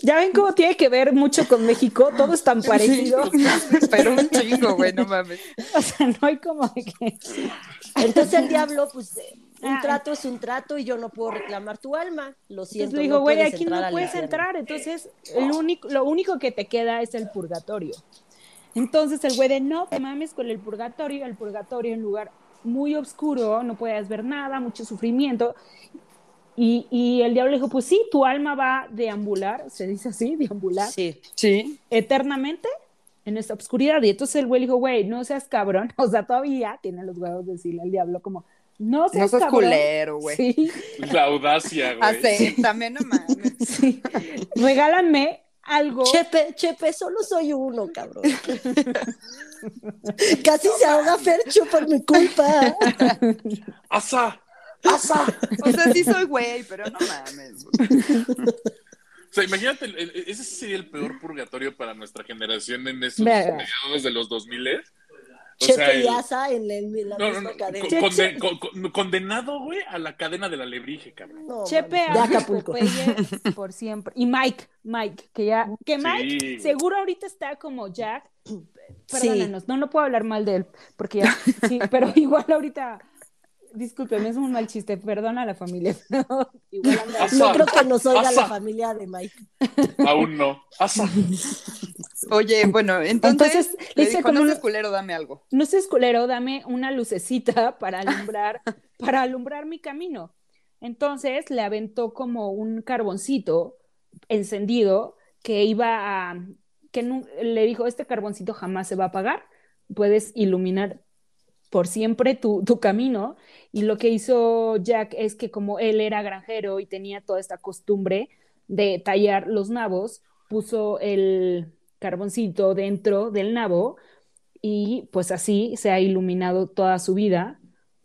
Ya ven cómo tiene que ver mucho con México, todo es tan parecido. Pero un chingo, güey, no mames. O sea, no hay como de que. Entonces el diablo, pues, eh, un Ah. trato es un trato y yo no puedo reclamar tu alma. Lo siento. Entonces le digo, no güey, puedes aquí no puedes infierno". entrar. Entonces, el único, lo único que te queda es el purgatorio. Entonces el güey de no te mames con el purgatorio, el purgatorio en lugar muy oscuro, no puedes ver nada, mucho sufrimiento. Y, y el diablo le dijo, pues sí, tu alma va a deambular, se dice así, deambular, Sí. Sí. eternamente en esta oscuridad. Y entonces el güey le dijo, güey, no seas cabrón. O sea, todavía tiene los huevos de decirle al diablo como, no No seas cabrón. culero, güey. Sí, La audacia, güey. Acéptame, no mames. sí. Regálame algo. Chepe, Chepe, solo soy uno, cabrón. Casi se ahoga Fercho por mi culpa. ¡Asa! ¡Asa! O sea, sí soy güey, pero no mames. O sea, imagínate, ese sería el peor purgatorio para nuestra generación en esos mediados de los 2000 O Chepe y Asa en, la No, no, misma no, cadena. con- conde- con- con- condenado, güey, a la cadena de la lebrige, cabrón. No, Chepe de a Acapulco. Por siempre. Y Mike, Mike, que ya, que Mike Sí. seguro ahorita está como Jack. Perdónanos, no, no puedo hablar mal de él, porque ya, sí, pero igual ahorita, discúlpeme, es un mal chiste, perdona a la familia, igual anda. Asa. No creo que nos oiga Asa. la familia de Mike. Aún no. ¡Asa! Oye, bueno, entonces, Entonces, le dijo, como no seas culero, dame algo. no seas culero, dame una lucecita para alumbrar, para alumbrar mi camino. Entonces le aventó como un carboncito encendido que iba a, que le dijo, este carboncito jamás se va a apagar, puedes iluminar por siempre tu, tu camino. Y lo que hizo Jack es que como él era granjero y tenía toda esta costumbre de tallar los nabos, puso el carboncito dentro del nabo y pues así se ha iluminado toda su vida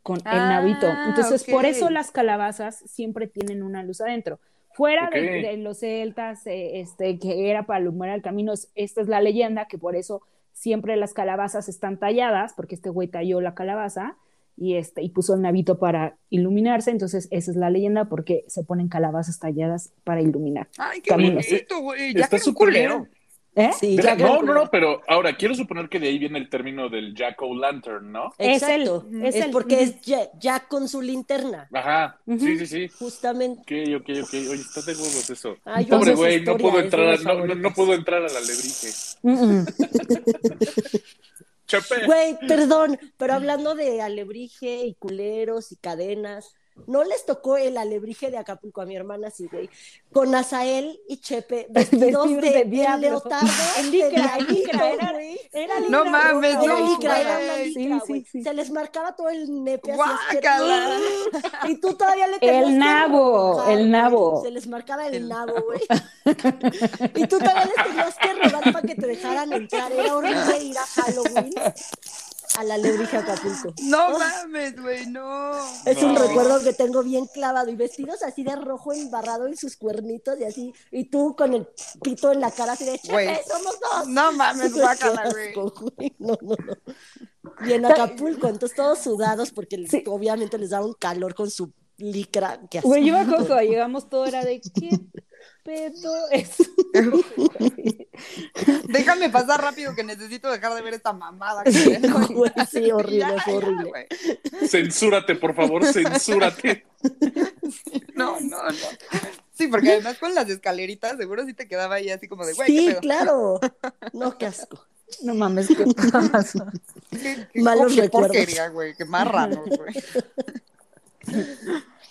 con el Ah, nabito. Entonces, por eso las calabazas siempre tienen una luz adentro. Fuera de, Ok. de los celtas, eh, este, que era para alumbrar el camino, es- esta es la leyenda, que por eso siempre las calabazas están talladas, porque este güey talló la calabaza y, este, y puso el nabito para iluminarse, entonces esa es la leyenda, porque se ponen calabazas talladas para iluminar. Ay, qué Caminos. bonito, güey. Ya Está que un culero. ¿Eh? Sí, no, no, no, pero ahora quiero suponer que de ahí viene el término del Jack O'Lantern, ¿no? Es Exacto. el- Es, es el- porque es Ja- Jack con su linterna, Ajá, sí, sí, sí. justamente. Ok, ok, ok. Oye, está de huevos eso. Ay, Pobre güey, no puedo es entrar, a- no, no, no puedo entrar a la lebrige. Mm, mm. Güey, perdón, pero hablando de alebrije y culeros y cadenas, ¿no les tocó el alebrije de Acapulco a mi hermana sí, güey? Con Azael y Chepe vestidos de, de leotardo, En licra, en licra, era- güey. Era No mames, Era no, licra, era una güey. licra, Sí, sí, sí. Se les marcaba todo el nepe así Guácala. Y tú todavía le tenías El que nabo, robar, el nabo. Se les marcaba el, El nabo, güey. y tú todavía les tenías que robar para que te dejaran entrar. Era horrible ir a Halloween a la Lebrija Acapulco. No mames, güey, no. Es un No. recuerdo que tengo bien clavado y vestidos así de rojo embarrado en sus cuernitos y así, y tú con el pito en la cara así de Güey. "Chepe, somos dos. No mames, guácala, güey. No, no, no. Y en Acapulco, entonces todos sudados porque Sí. obviamente les da un calor con su licra. Güey, yo me acuerdo llegamos todo era de ¿qué pedo es? Déjame pasar rápido que necesito dejar de ver esta mamada. que. Güey, sí, horrible, ya, horrible. güey. Censúrate, por favor, censúrate. No, no, no. Sí, porque además con las escaleritas seguro sí te quedaba ahí así como de, güey, Sí, qué pedo. claro. No, qué asco. No mames, qué pasa. Qué, qué, Malos qué recuerdos. porquería, güey, qué marrano, güey.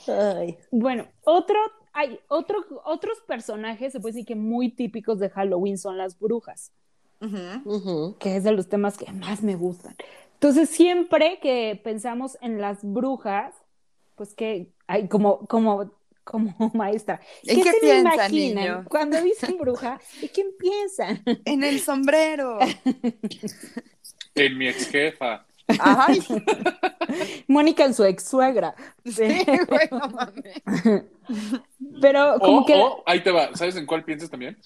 Ay. Bueno, otro, hay otro, otros personajes, se puede decir que muy típicos de Halloween son las brujas, Ujú. Ujú. que es de los temas que más me gustan. Entonces, siempre que pensamos en las brujas, pues que hay como, como, como maestra. ¿En qué se piensa, imaginan niño? cuando dicen bruja? ¿En quién piensan? En el sombrero. En mi ex jefa. Ay, Mónica en su ex suegra. sí, güey, no mames. Pero como que... o, ahí te va. ¿Sabes en cuál piensas también?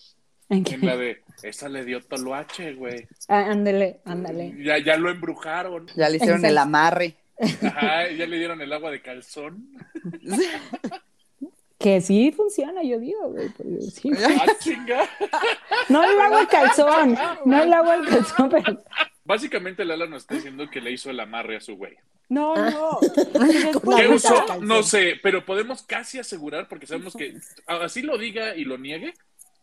¿En qué? En la de, esa le dio toloache, güey. Ah, ándale, ándale. Ya, ya lo embrujaron. Ya le hicieron el amarre. Ajá, ya le dieron el agua de calzón. Que sí funciona, yo digo, güey. porque sí. Ah, chinga. No el agua al calzón, no el agua al calzón, pero... Básicamente Lala nos está diciendo que le hizo el amarre a su güey. No, no. Con ¿Qué usó? No sé, pero podemos casi asegurar, porque sabemos que así lo diga y lo niegue,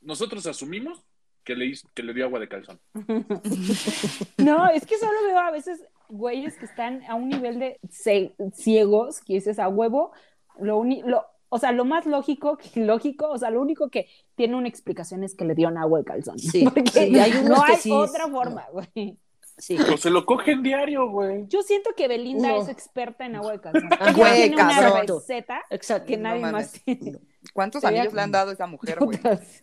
nosotros asumimos que le, hizo- que le dio agua de calzón. No, es que solo veo a veces güeyes que están a un nivel de ciegos, que dices a huevo, lo, lo o sea, lo más lógico, lógico, o sea, lo único que tiene una explicación es que le dio un agua de calzón. Sí, Porque sí, hay no que hay sí- otra forma, güey. Sí. O se lo cogen diario, güey. Yo siento que Belinda No. es experta en agua de calzón. Güey, tiene una cabrón. receta Exacto. que nadie más tiene. ¿Cuántos Sería- anillos le han dado a esa mujer, güey?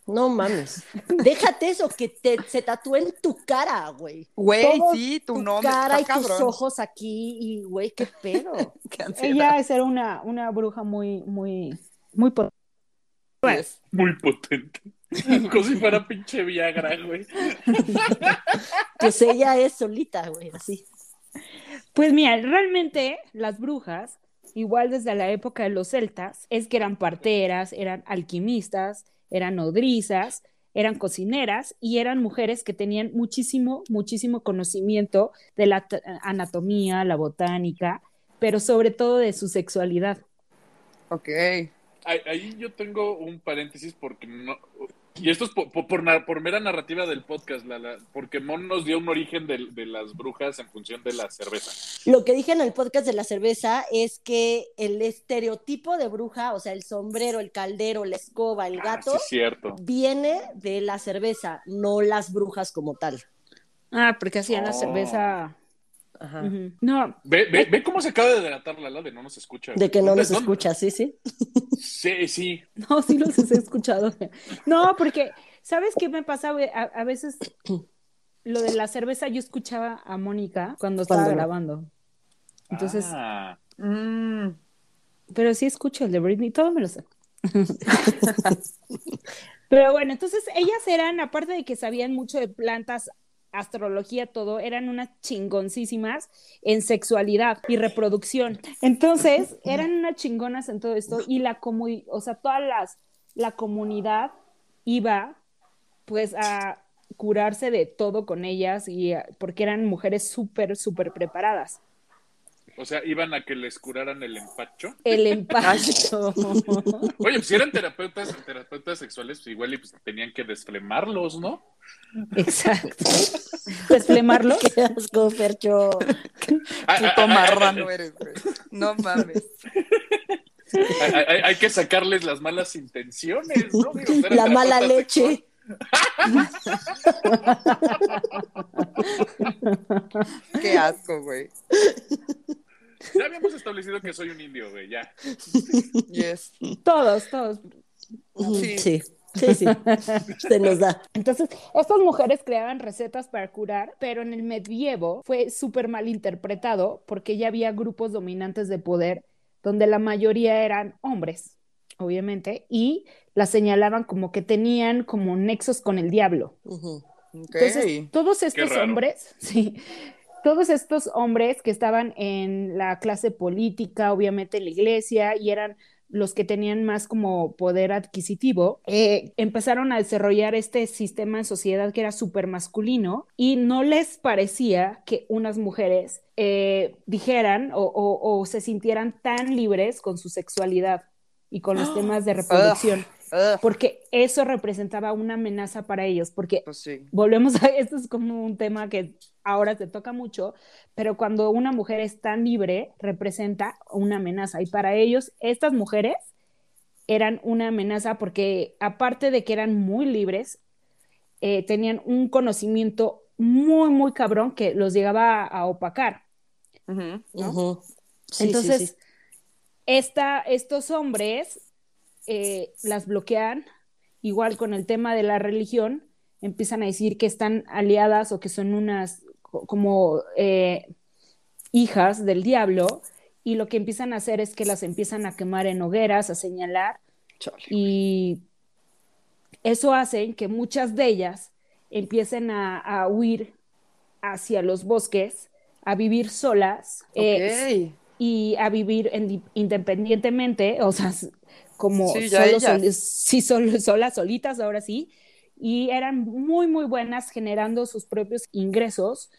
No mames. Déjate eso, que te, se tatúe en tu cara, güey. Güey, sí, tu Tu nombre cara y está tus cabrón. ojos aquí y, güey, qué pedo. Qué. Ella es era una, una bruja muy, muy, muy potente. Pues, Muy potente. Como si fuera pinche Viagra, güey. Pues ella es solita, güey, así. Pues mira, realmente las brujas, igual desde la época de los celtas, es que eran parteras, eran alquimistas, eran nodrizas, eran cocineras y eran mujeres que tenían muchísimo, muchísimo conocimiento de la anatomía, la botánica, pero sobre todo de su sexualidad. ok. Ahí, ahí yo tengo un paréntesis porque no. Y esto es por, por, por na- por mera narrativa del podcast, Lala, porque Mon nos dio un origen de, de las brujas en función de la cerveza. Lo que dije en el podcast de la cerveza es que el estereotipo de bruja, o sea, el sombrero, el caldero, la escoba, el Ah, gato, sí, es cierto. viene de la cerveza, no las brujas como tal. Ah, porque hacían la Oh. cerveza. Ajá. No, Ve, ve, ve cómo se acaba de delatar Lala de no nos escucha. De que no ¿Dónde- nos dónde- escucha, sí, sí. Sí, sí. No, sí los he escuchado. No, porque, ¿sabes qué me pasa? A, a veces lo de la cerveza, yo escuchaba a Mónica cuando estaba grabando. Entonces, Ah, Mm, pero sí escucho el de Britney, todo me lo sé. Pero bueno, entonces ellas eran, aparte de que sabían mucho de plantas, astrología, todo, eran unas chingoncísimas en sexualidad y reproducción. Entonces, eran unas chingonas en todo esto y la comunidad, o sea, todas las, la comunidad iba pues a curarse de todo con ellas y porque eran mujeres súper, súper preparadas. O sea, iban a que les curaran el empacho. El empacho. Oye, pues si eran terapeutas, terapeutas sexuales, pues igual y, pues, tenían que desflemarlos, ¿no? Exacto. Desflemarlo. Qué asco, Fercho. Puto marrano eres, güey. No mames. Hay, hay- hay que sacarles las malas intenciones, ¿no? Digo, La mala leche. Qué asco, güey. Ya habíamos establecido que soy un indio, güey, ya. Yes. Todos, todos. Sí. Sí, sí, sí. Se nos da. Entonces, estas mujeres creaban recetas para curar, pero en el medievo fue súper mal interpretado porque ya había grupos dominantes de poder donde la mayoría eran hombres, obviamente, y las señalaban como que tenían como nexos con el diablo. Ujú. Ok. Entonces, todos estos hombres, sí, todos estos hombres que estaban en la clase política, obviamente en la iglesia, y eran los que tenían más como poder adquisitivo, eh, empezaron a desarrollar este sistema de sociedad que era súper masculino y no les parecía que unas mujeres eh, dijeran o, o- o se sintieran tan libres con su sexualidad y con los temas de reproducción, Ugh, porque eso representaba una amenaza para ellos, porque pues sí. volvemos a esto es como un tema que ahora se toca mucho, pero cuando una mujer es tan libre representa una amenaza y para ellos estas mujeres eran una amenaza porque aparte de que eran muy libres, eh, tenían un conocimiento muy, muy cabrón que los llegaba a, a opacar. ¿no? Sí, Entonces, sí, sí. esta- estos hombres eh, las bloquean, igual con el tema de la religión, empiezan a decir que están aliadas o que son unas como eh, hijas del diablo y lo que empiezan a hacer es que las empiezan a quemar en hogueras, a señalar y eso hace que muchas de ellas empiecen a, huir hacia los bosques, a vivir solas eh, y a vivir independientemente, o sea, como sí, solo, solas, solitas, ahora sí, y eran muy, muy buenas generando sus propios ingresos.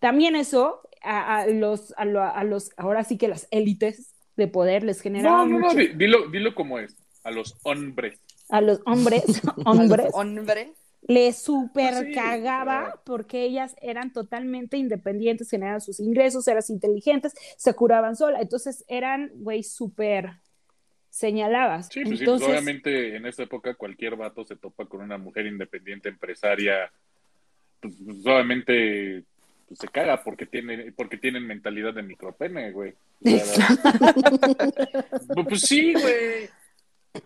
También eso a, los, a, los, ahora sí que las élites de poder les generaba. No, no, no, dilo, dilo como es, a los hombres. A los hombres, hombres. hombres. Les super pues cagaba porque ellas eran totalmente independientes, generaban sus ingresos, eran inteligentes, se curaban sola. Entonces eran, güey, súper señalabas. Sí, pues, pues obviamente en esta época cualquier vato se topa con una mujer independiente, empresaria, pues, pues obviamente se caga porque tiene, porque tienen mentalidad de micropene, güey. pues sí, güey.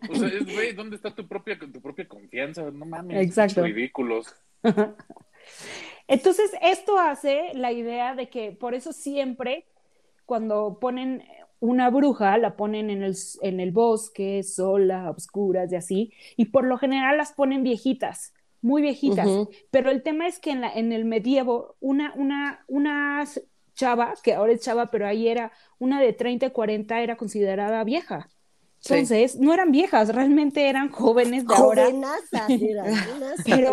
O sea, güey, ¿dónde está tu propia, tu propia confianza? No mames, Exacto. ridículos. Entonces, esto hace la idea de que por eso siempre cuando ponen una bruja la ponen en el, en el bosque, sola, oscuras y así, y por lo general las ponen viejitas, muy viejitas, pero el tema es que en, la, en el medievo, una, una, una chava, que ahora es chava, pero ahí era una de 30, 40, era considerada vieja. Entonces, no eran viejas, realmente eran jóvenes de ahora. Eran, pero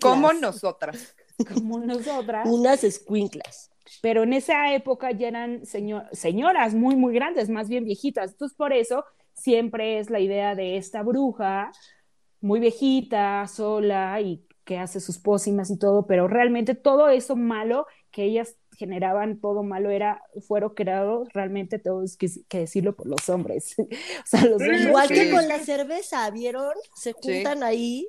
como nosotras. Como nosotras. Unas escuinclas pero en esa época ya eran señoras muy, muy grandes, más bien viejitas. Entonces, por eso siempre es la idea de esta bruja muy viejita, sola y que hace sus pócimas y todo, pero realmente todo eso malo que ellas generaban, todo malo era, fueron creados, realmente todo es que, decirlo por los hombres. o sea, los Igual que con la cerveza, ¿vieron? Se juntan ahí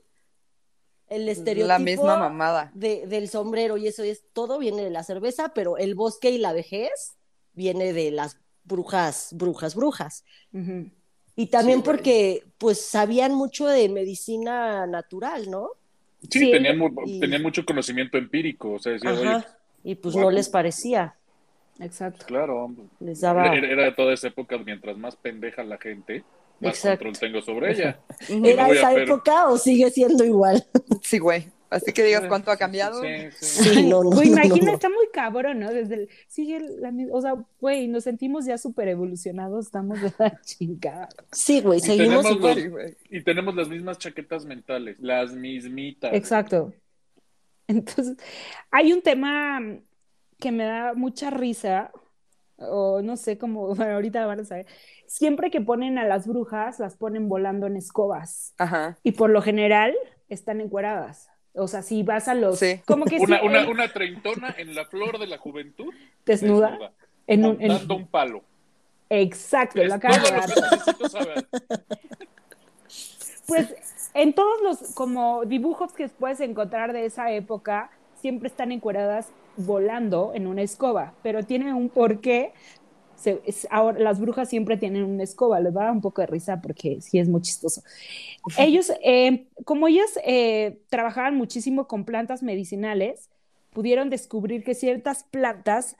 el estereotipo la misma mamada de, del sombrero y eso es todo viene de la cerveza, pero el bosque y la vejez viene de las brujas, brujas, brujas. Y también porque pues sabían mucho de medicina natural, ¿no? Sí, Tenían, tenían, mucho conocimiento empírico, o sea, y pues no les parecía. Exacto. Claro, les daba... era, era de toda esa época, mientras más pendeja la gente, más control tengo sobre ella. ¿Era esa época o sigue siendo igual? Sí, güey. Así que digas cuánto ha cambiado. Sí, sí. no, no, imagina, está muy cabrón, ¿no? Desde el, sigue la o sea, güey, nos sentimos ya súper evolucionados, estamos de la chingada. Sí, güey, seguimos igual. y tenemos las mismas chaquetas mentales, las mismitas. Exacto. Entonces, hay un tema que me da mucha risa, o no sé cómo, bueno, ahorita van a saber. Siempre que ponen a las brujas, las ponen volando en escobas. Ajá. Y por lo general están encueradas. O sea, si vas a los. Sí. Como que una, una, una, treintona en la flor de la juventud. Desnuda. En un, dando un palo. Exacto, la cara de Pues en todos los como dibujos que puedes encontrar de esa época, siempre están encueradas volando en una escoba, pero tiene un porqué. ahora, las brujas siempre tienen una escoba, les va a dar un poco de risa porque sí es muy chistoso. Ellos, eh, como ellas eh, trabajaban muchísimo con plantas medicinales, pudieron descubrir que ciertas plantas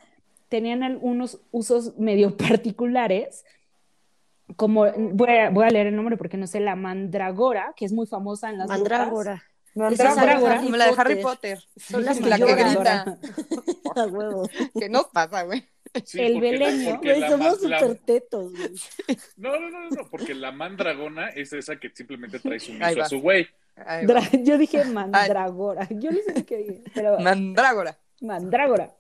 tenían algunos usos medio particulares, como voy a, voy a, leer el nombre porque no sé, la mandragora, que es muy famosa en las Mandragora. No, Mandragora, como la de Harry Potter. Son las la que grita. A huevo. ¿Qué nos pasa, güey? el beleño. Güey, somos súper tetos, güey. No, no, no, no, porque la mandragona es esa que simplemente trae su a su güey. Yo dije mandragora. Yo no sé qué dije, pero... Mandrágora. Mandrágora.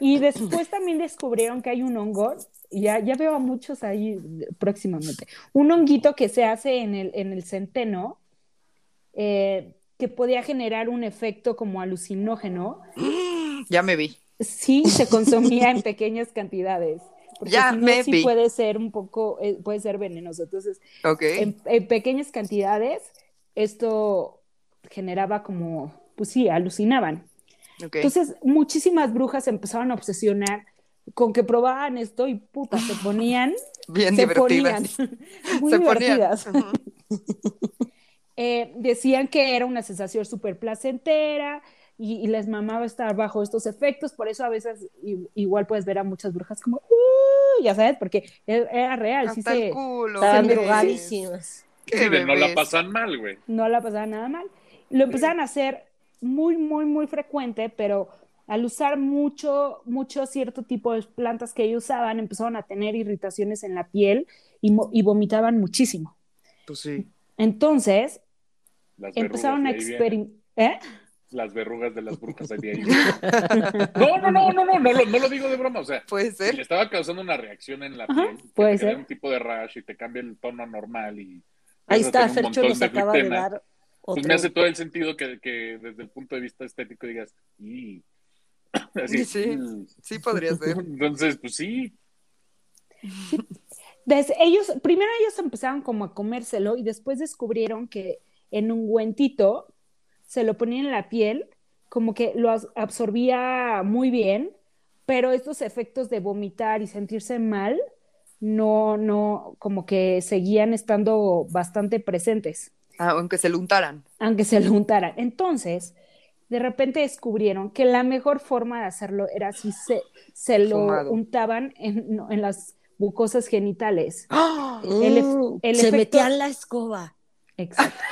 Y después también descubrieron que hay un hongo, ya, ya veo a muchos ahí próximamente, un honguito que se hace en el, en el centeno, eh, que podía generar un efecto como alucinógeno. Ya me vi. Sí, se consumía en pequeñas cantidades. ya me sí puede ser un poco, eh, puede ser venenoso. Entonces, en, pequeñas cantidades, esto generaba como, pues sí, alucinaban. Entonces, muchísimas brujas empezaron a obsesionar con que probaban esto y puta, se ponían. Bien se divertidas. Ponían, muy divertidas. Eh, decían que era una sensación súper placentera, y, y les mamaba estar bajo estos efectos, por eso a veces i- igual puedes ver a muchas brujas como, "Uh", ya sabes, porque e- era real, sí se, culo. Estaban drogadísimas. no la pasan mal, güey. no la pasaba nada mal. Lo empezaron a hacer muy, muy, muy frecuente, pero al usar mucho, mucho cierto tipo de plantas que ellos usaban, empezaron a tener irritaciones en la piel y, y vomitaban muchísimo. Pues sí. Entonces, Las empezaron a experimentar. ¿Eh? Las verrugas de las brujas ahí. No, no, no, no, no, no, lo- no lo digo de broma. O sea, Puede si ser. le estaba causando una reacción en la Ajá, piel, puede ser. un tipo de rash y te cambia el tono normal y Ahí está, Fercho nos acaba de dar Pues me hace todo el sentido que, que desde el punto de vista estético digas, y así, Sí. mm. Sí podría ser. Entonces, pues sí, Desde ellos, primero ellos empezaron como a comérselo y después descubrieron que en un guentito se lo ponían en la piel, como que lo absorbía muy bien, pero estos efectos de vomitar y sentirse mal no, no, como que seguían estando bastante presentes, Ah, aunque se lo untaran. aunque se lo untaran. Entonces, de repente descubrieron que la mejor forma de hacerlo era si se, se lo Fumado. untaban en, en las mucosas genitales. ¡Ah! el el se efecto- metían la escoba. Exacto.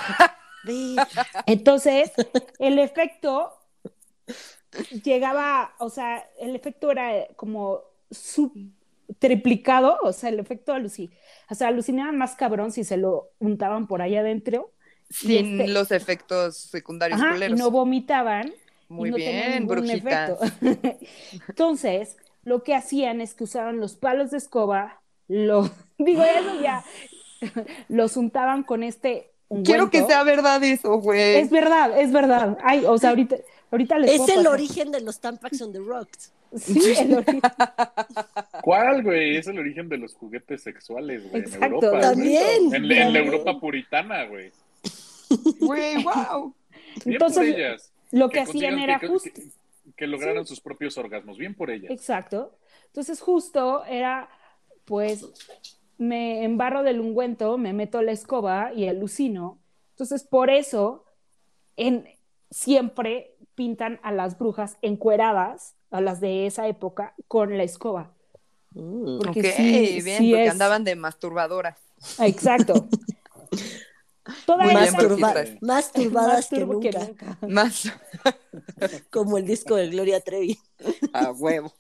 Entonces, el efecto llegaba, o sea, el efecto era como sub- triplicado, o sea, el efecto aluci o sea, alucinaban más cabrón si se lo untaban por allá adentro. Sin este- los efectos secundarios Ajá, y no vomitaban. y Muy no bien, ningún brujita. efecto. Entonces, lo que hacían es que usaban los palos de escoba, lo, digo, eso ya, los untaban con este Quiero que sea verdad eso, güey. Es verdad, es verdad. Ay, o sea, ahorita, ahorita les Es puedo el pasar. origen de los Tampax on the Rocks. Sí, el origen. ¿cuál, güey? Es el origen de los juguetes sexuales, güey, en Exacto, Europa. güey. También. En, en la. Europa puritana, güey. Güey, wow. Bien Entonces, por ellas. Lo que hacían era que, justo. que, que lograran sus propios orgasmos. Bien por ellas. Exacto. Entonces, justo era, pues, me embarro del ungüento, me meto la escoba y alucino. Entonces, por eso, en, siempre pintan a las brujas encueradas, a las de esa época, con la escoba. Mm. Porque ok, sí, bien, sí porque es- andaban de masturbadoras. Exacto. Toda Muy Más, turba- más turbadas más que, turbo que nunca, nunca. Más como el disco de Gloria Trevi. a huevo.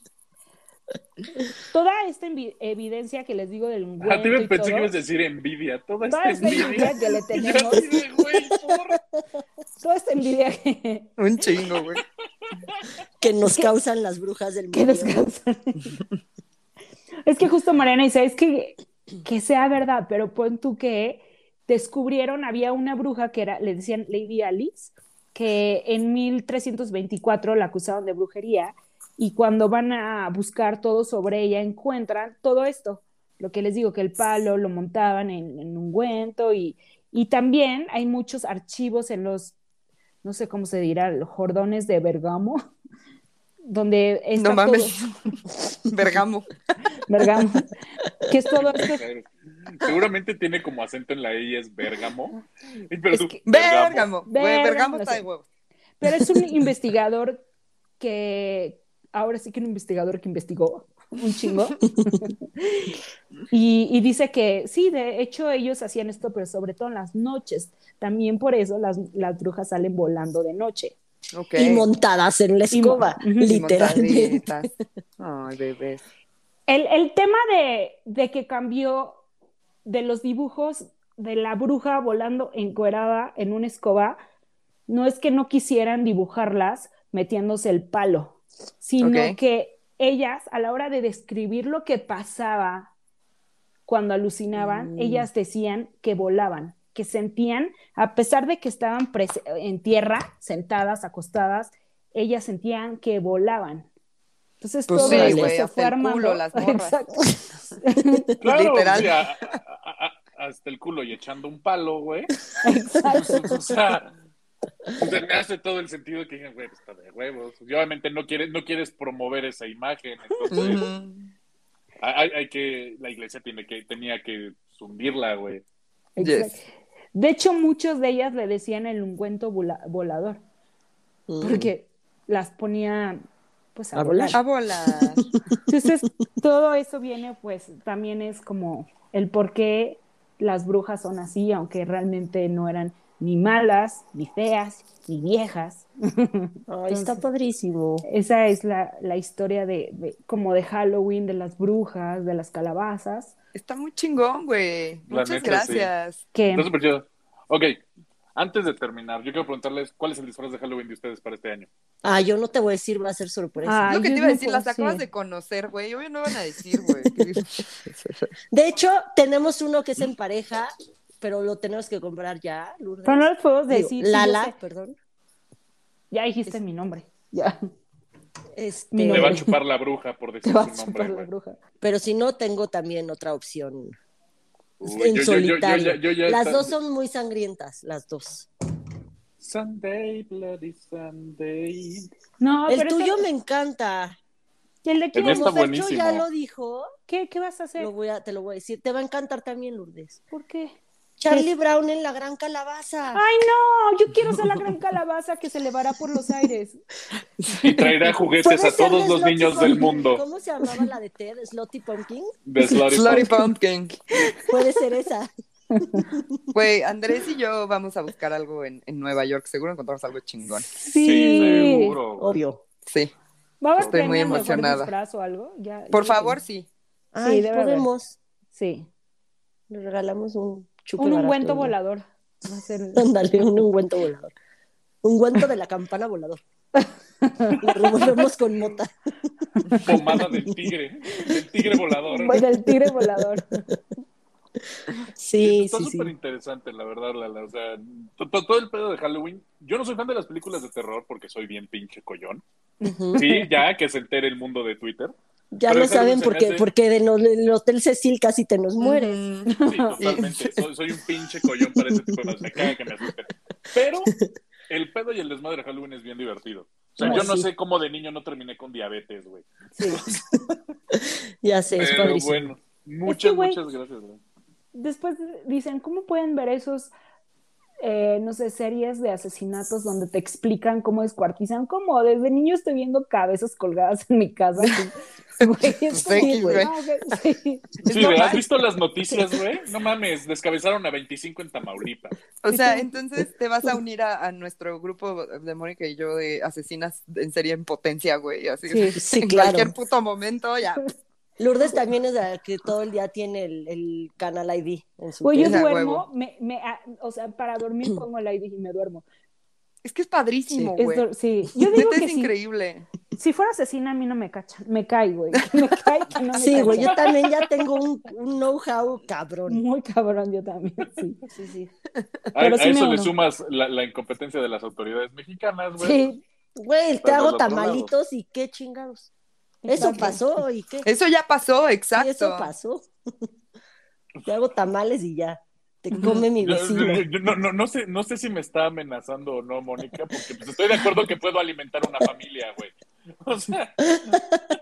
Toda esta evidencia que les digo del ungüento te iba- y pensé todo, que ibas a decir envidia. Toda toda esta envidia. envidia que le tenemos, de, güey, por- toda esta envidia que, Un chingo, güey. que nos causan las brujas del que medio. descansan. es que justo Mariana dice, es que, que sea verdad, pero pon tú que descubrieron, había una bruja que era, le decían Lady Alice, que en 1324 la acusaron de brujería y cuando van a buscar todo sobre ella encuentran todo esto. Lo que les digo, que el palo lo montaban en, en ungüento y, y también hay muchos archivos en los, no sé cómo se dirá, los jordones de Bergamo, donde está No mames. todo, Bergamo. Bergamo, que es todo esto, Seguramente tiene como acento en la E y es Bérgamo. Pero Es tú, que- Bergamo. Bergamo, Bergamo no está de huevo. pero es un investigador que, ahora sí que un investigador que investigó un chingo, y, y dice que sí, de hecho ellos hacían esto, pero sobre todo en las noches, también por eso las, las brujas salen volando de noche. Y montadas en la escoba. Y literalmente. Ay, bebés. El, el tema de, de que cambió de los dibujos de la bruja volando encuerada en una escoba, no es que no quisieran dibujarlas metiéndose el palo, sino que ellas, a la hora de describir lo que pasaba cuando alucinaban, Mm. ellas decían que volaban, que sentían, a pesar de que estaban en tierra, sentadas, acostadas, ellas sentían que volaban. Entonces Pues todo sí, esto güey, se hasta fue el armando. culo, las morras. Exacto. Claro, Literal. sí, a- a- a- hasta el culo y echando un palo, güey. Exacto. O sea, se me hace todo el sentido que digan, güey, pues, está de huevos. Y obviamente no quieres, no quieres promover esa imagen, entonces hay, hay que, la iglesia tiene que, tenía que hundirla, güey. De hecho, muchos de ellas le decían el ungüento vola- volador, Mm. porque las ponía pues a, A volar. volar. A volar. Entonces, todo eso viene, pues, también es como el por qué las brujas son así, aunque realmente no eran ni malas, ni feas, ni viejas. Está padrísimo. Esa es la, la historia de, de- como de Halloween, de las brujas, de las calabazas. Está muy chingón, güey. Muchas neta, sí. gracias. Que Está súper chido. Ok, antes de terminar, yo quiero preguntarles cuál es el disfraz de Halloween de ustedes para este año. Ah, yo no te voy a decir, va a ser sorpresa. Ay, lo que te iba a decir, las acabas de conocer, güey. Obvio no van a decir, güey. De hecho, tenemos uno que es en pareja, pero lo tenemos que comprar ya, Lourdes. pero no les puedo decir. Lala, perdón. ya dijiste mi nombre. Ya. Este, Mi Le va a chupar la bruja por Te decir va a su nombre. chupar la bruja. pero si no, tengo también otra opción. Uy, en yo- yo- yo- yo solitario. ya- yo ya las está- dos son muy sangrientas, las dos. Sunday, Bloody Sunday. No, el pero tuyo me encanta. ¿Y el de quién? Fercho ya lo dijo, ¿Qué, ¿Qué vas a hacer? lo voy a, te lo voy a decir. Te va a encantar también, Lourdes. ¿Por qué? Charlie Brown en la gran calabaza. Ay, no, yo quiero ser la gran calabaza que se elevará por los aires. Y traerá juguetes a todos los Slotty niños del mundo. ¿Cómo se llamaba la de Ted? ¿Slotty Pumpkin? De Slutty Pumpkin. Pumpkin. Puede ser esa. Güey, Andrés y yo vamos a buscar algo en, en Nueva York. Seguro encontramos algo chingón. Sí, Sí. seguro. Obvio. Sí. Vamos a Estoy muy emocionada. o algo. Ya, Por ya favor, sí. Ay, haber. podemos. Sí. Le regalamos un chupe Un ungüento volador. Va a ser... Ándale, un ungüento volador. Ungüento de la campana volador. Lo revolvemos con mota. Pomada del tigre. Del tigre volador. Voy del tigre volador. Sí, Está sí, súper sí. interesante, la verdad, Lala. O sea, to- to- todo el pedo de Halloween. Yo no soy fan de las películas de terror porque soy bien pinche collón. Sí, ya que se entere el mundo de Twitter. Ya Pero lo saben porque, hace- porque de no- del Hotel Cecil casi te nos mueres. Sí, totalmente. Soy, soy un pinche collón para ese tipo de cosas. Me caga que me asusten. Pero el pedo y el desmadre de Halloween es bien divertido. O sea, No, yo no sí. sé cómo de niño no terminé con diabetes, güey. Sí. ya sé, es Pero padrísimo. bueno, muchas, güey, muchas gracias, güey. Después dicen, ¿cómo pueden ver esos, eh, no sé, series de asesinatos donde te explican cómo descuartizan? Como desde niño estoy viendo cabezas colgadas en mi casa. Güey, X, güey. Ah, sí. Sí. ¿has visto las noticias, güey? No mames, descabezaron a 25 en Tamaulipas. O sea, entonces te vas a unir a, a nuestro grupo de Mónica y yo de asesinas en serie en potencia, güey. Así Sí, sí, en claro. cualquier puto momento, ya. Lourdes también es la que todo el día tiene el, el canal ID en su Pues yo duermo, huevo. me, me, ah, o sea, para dormir pongo el ID y me duermo. Es que es padrísimo, güey. sí, yo digo Neta, que es si, increíble. si fuera asesina a mí no me cachan, me cae, güey. Me cae que no me Sí, güey, yo también ya tengo un, un know-how cabrón. Muy cabrón yo también, sí. Sí, sí. A, Pero a sí me eso le uno. sumas la, la incompetencia de las autoridades mexicanas, güey. Sí, Güey, te hago tamalitos y qué chingados. Eso Exacto. pasó y qué. Eso ya pasó, Sí, exacto. eso pasó. te hago tamales y ya. Te come mi vecino. yo- yo no, no, no sé, no sé si me está amenazando o no, Mónica, porque pues, estoy de acuerdo que puedo alimentar una familia, güey. O sea,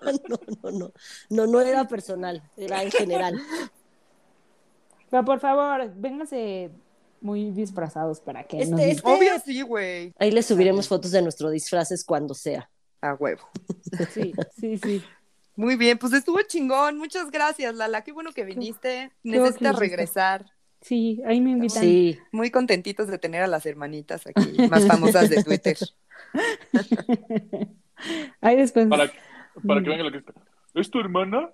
No, no, no. No, no era personal, era en general. pero por favor, vénganse muy disfrazados para que Este, nos- este- Obvio sí, güey. Ahí le subiremos fotos de nuestros disfraces cuando sea. A huevo. Sí, sí, sí. Muy bien, pues estuvo chingón. Muchas gracias, Lala. Qué bueno que viniste. Necesitas regresar. Sí, ahí me invitan. Sí. Muy contentitos de tener a las hermanitas aquí, más famosas de Twitter. Ahí después. para, para que venga lo que está. ¿Es tu hermana?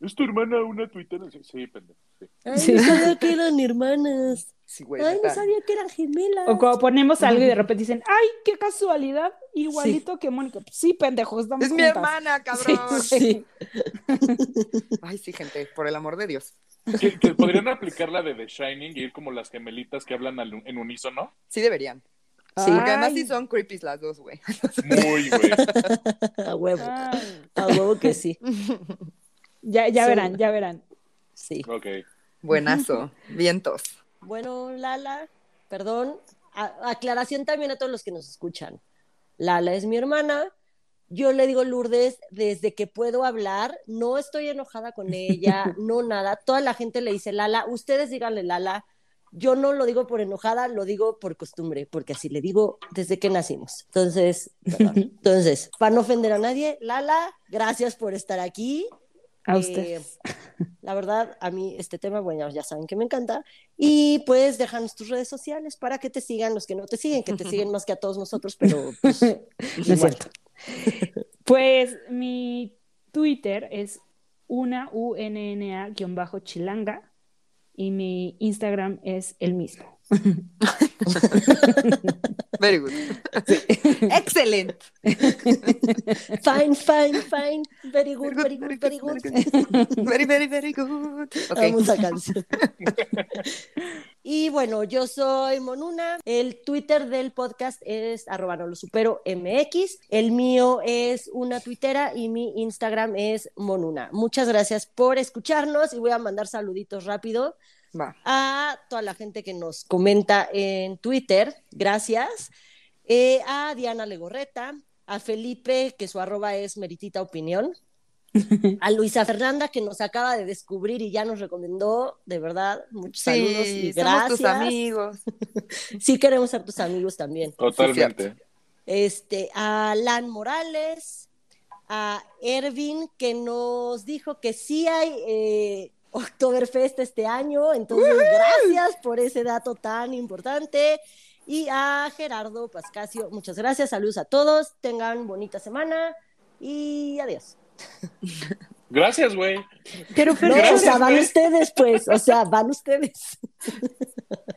¿Es tu hermana una tuitera? Sí, sí, pendejo. Sí. Ay, Sí. no sabía que eran hermanas. Sí, güey. Ay, no sabía que eran gemelas. O cuando ponemos algo y de repente dicen, ay, qué casualidad, igualito que Mónica. Pues sí, pendejo, estamos Es mi hermana, cabrón. Sí. Ay, sí, gente, por el amor de Dios. Que, que podrían aplicar la de The Shining y ir como las gemelitas que hablan al- en unísono. Sí deberían. Sí. Porque además sí son creepies las dos, güey. Muy, güey. A huevo. Ay, A huevo que sí. ya, ya Sí. verán, ya verán. Sí. Ok. Buenazo. Vientos. Bueno, Lala, perdón. A- aclaración también a todos los que nos escuchan. Lala es mi hermana. Yo le digo Lourdes desde que puedo hablar. No estoy enojada con ella, no nada. Toda la gente le dice Lala. Ustedes díganle Lala. yo no lo digo por enojada, lo digo por costumbre, porque así le digo desde que nacimos. Entonces, perdón. entonces, para no ofender a nadie, Lala, gracias por estar aquí. A Eh, ustedes. la verdad, a mí este tema, bueno, ya saben que me encanta. Y pues déjanos tus redes sociales para que te sigan los que no te siguen, que te siguen más que a todos nosotros, pero pues, No es igual. cierto. Pues mi Twitter es una UNNA-chilanga y mi Instagram es el mismo. Very good. Excelente. Fine, fine, fine. Very good, very good, very good. Very, very, very good. Ok. Amo esa canción. y bueno, yo soy Monuna. El Twitter del podcast es arroba no lo supero MX. El mío es una tuitera y mi Instagram es Monuna. Muchas gracias por escucharnos y voy a mandar saluditos rápido Va. a toda la gente que nos comenta en Twitter. Gracias. Eh, a Diana Legorreta, a Felipe, que su arroba es Meritita Opinión, a Luisa Fernanda, que nos acaba de descubrir y ya nos recomendó, de verdad, muchos saludos y Sí, somos gracias. tus amigos. Sí queremos ser tus amigos también. Totalmente. Este, a Lan Morales, a Ervin, que nos dijo que sí hay eh, Oktoberfest este año, entonces gracias por ese dato tan importante. Y a Gerardo Pascasio, muchas gracias, saludos a todos, tengan bonita semana y adiós. Gracias, güey. Pero, pero, No, o sea, van güey. ustedes, pues, o sea, van ustedes.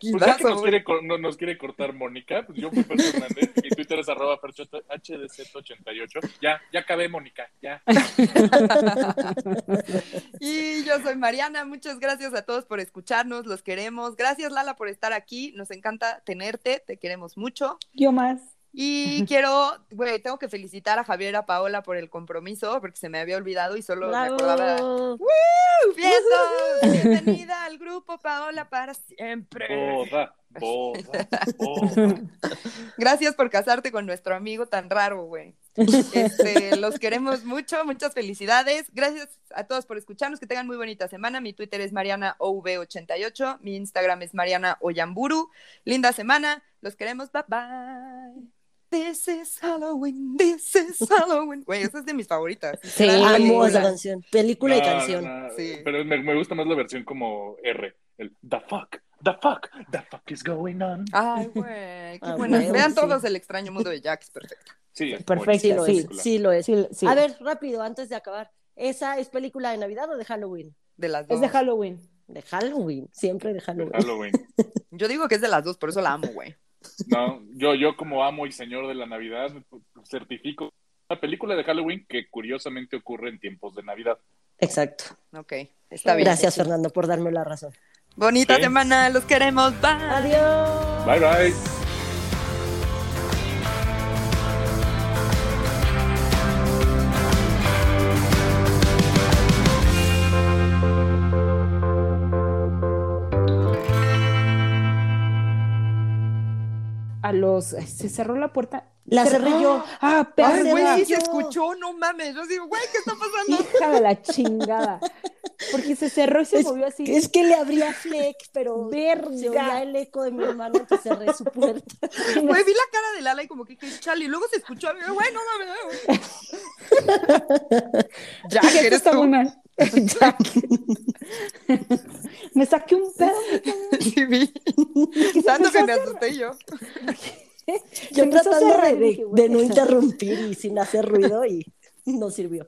Pues ya que nos quiere, no, nos quiere cortar Mónica, pues yo fui Fercho Hernández, mi Twitter es arroba Fercho HDZ88. Ya, ya acabé, Mónica, ya. Y yo soy Mariana, muchas gracias a todos por escucharnos, los queremos. Gracias Lala por estar aquí, nos encanta tenerte, te queremos mucho. yo más. Y quiero, güey, tengo que felicitar a Javier y a Paola por el compromiso, porque se me había olvidado y solo me acordaba. Bravo. ¡Fiestas! Bienvenida al grupo Paola para siempre. Boda, boda, boda. Gracias por casarte con nuestro amigo tan raro, güey. Este, los queremos mucho, muchas felicidades. Gracias a todos por escucharnos, que tengan muy bonita semana. Mi Twitter es MarianaOV88, mi Instagram es Mariana Oyamburu. Linda semana, los queremos, bye bye. This is Halloween, this is Halloween. Güey, esa es de mis favoritas. Sí. Amo película. esa canción, película y canción. no, Sí. Pero me, me gusta más la versión como R. El the fuck, the fuck, the fuck is going on. Ay, güey, qué Ah, buena. güey, Vean sí. todos el extraño mundo de Jack, es perfecto. Sí, es Perfecto, Sí lo sí. es, película. sí lo es. Sí, sí. A ver, rápido, antes de acabar. ¿Esa es película de Navidad o de Halloween? De las dos. Es de Halloween. De Halloween, siempre de De Halloween. Halloween. Yo digo que es de las dos, por eso la amo, güey. No, yo, yo como amo y señor de la Navidad, certifico una película de Halloween que curiosamente ocurre en tiempos de Navidad. Exacto. Ok, está bien. Gracias, Fernando, por darme la razón. Bonita Sí. semana, los queremos. Bye. Adiós. Bye bye. A los. Se cerró la puerta. La Cer- cerré yo. Ah, Ay, perra. güey, sí se escuchó, no mames. Yo digo, güey, ¿qué está pasando? Hija de la chingada. Porque se cerró y se Es, movió así. es que le abría Fleck, pero Verga. se oía el eco de mi hermano, entonces cerré su puerta. Güey, vi la cara de Lala y como que, que chale. Y luego se escuchó, güey, no mames. Jack, Esto eres está muy tú. mal. Me saqué un pedo. Sí, vi. Tanto que me asusté yo. Yo tratando de no interrumpir y sin hacer ruido y no sirvió.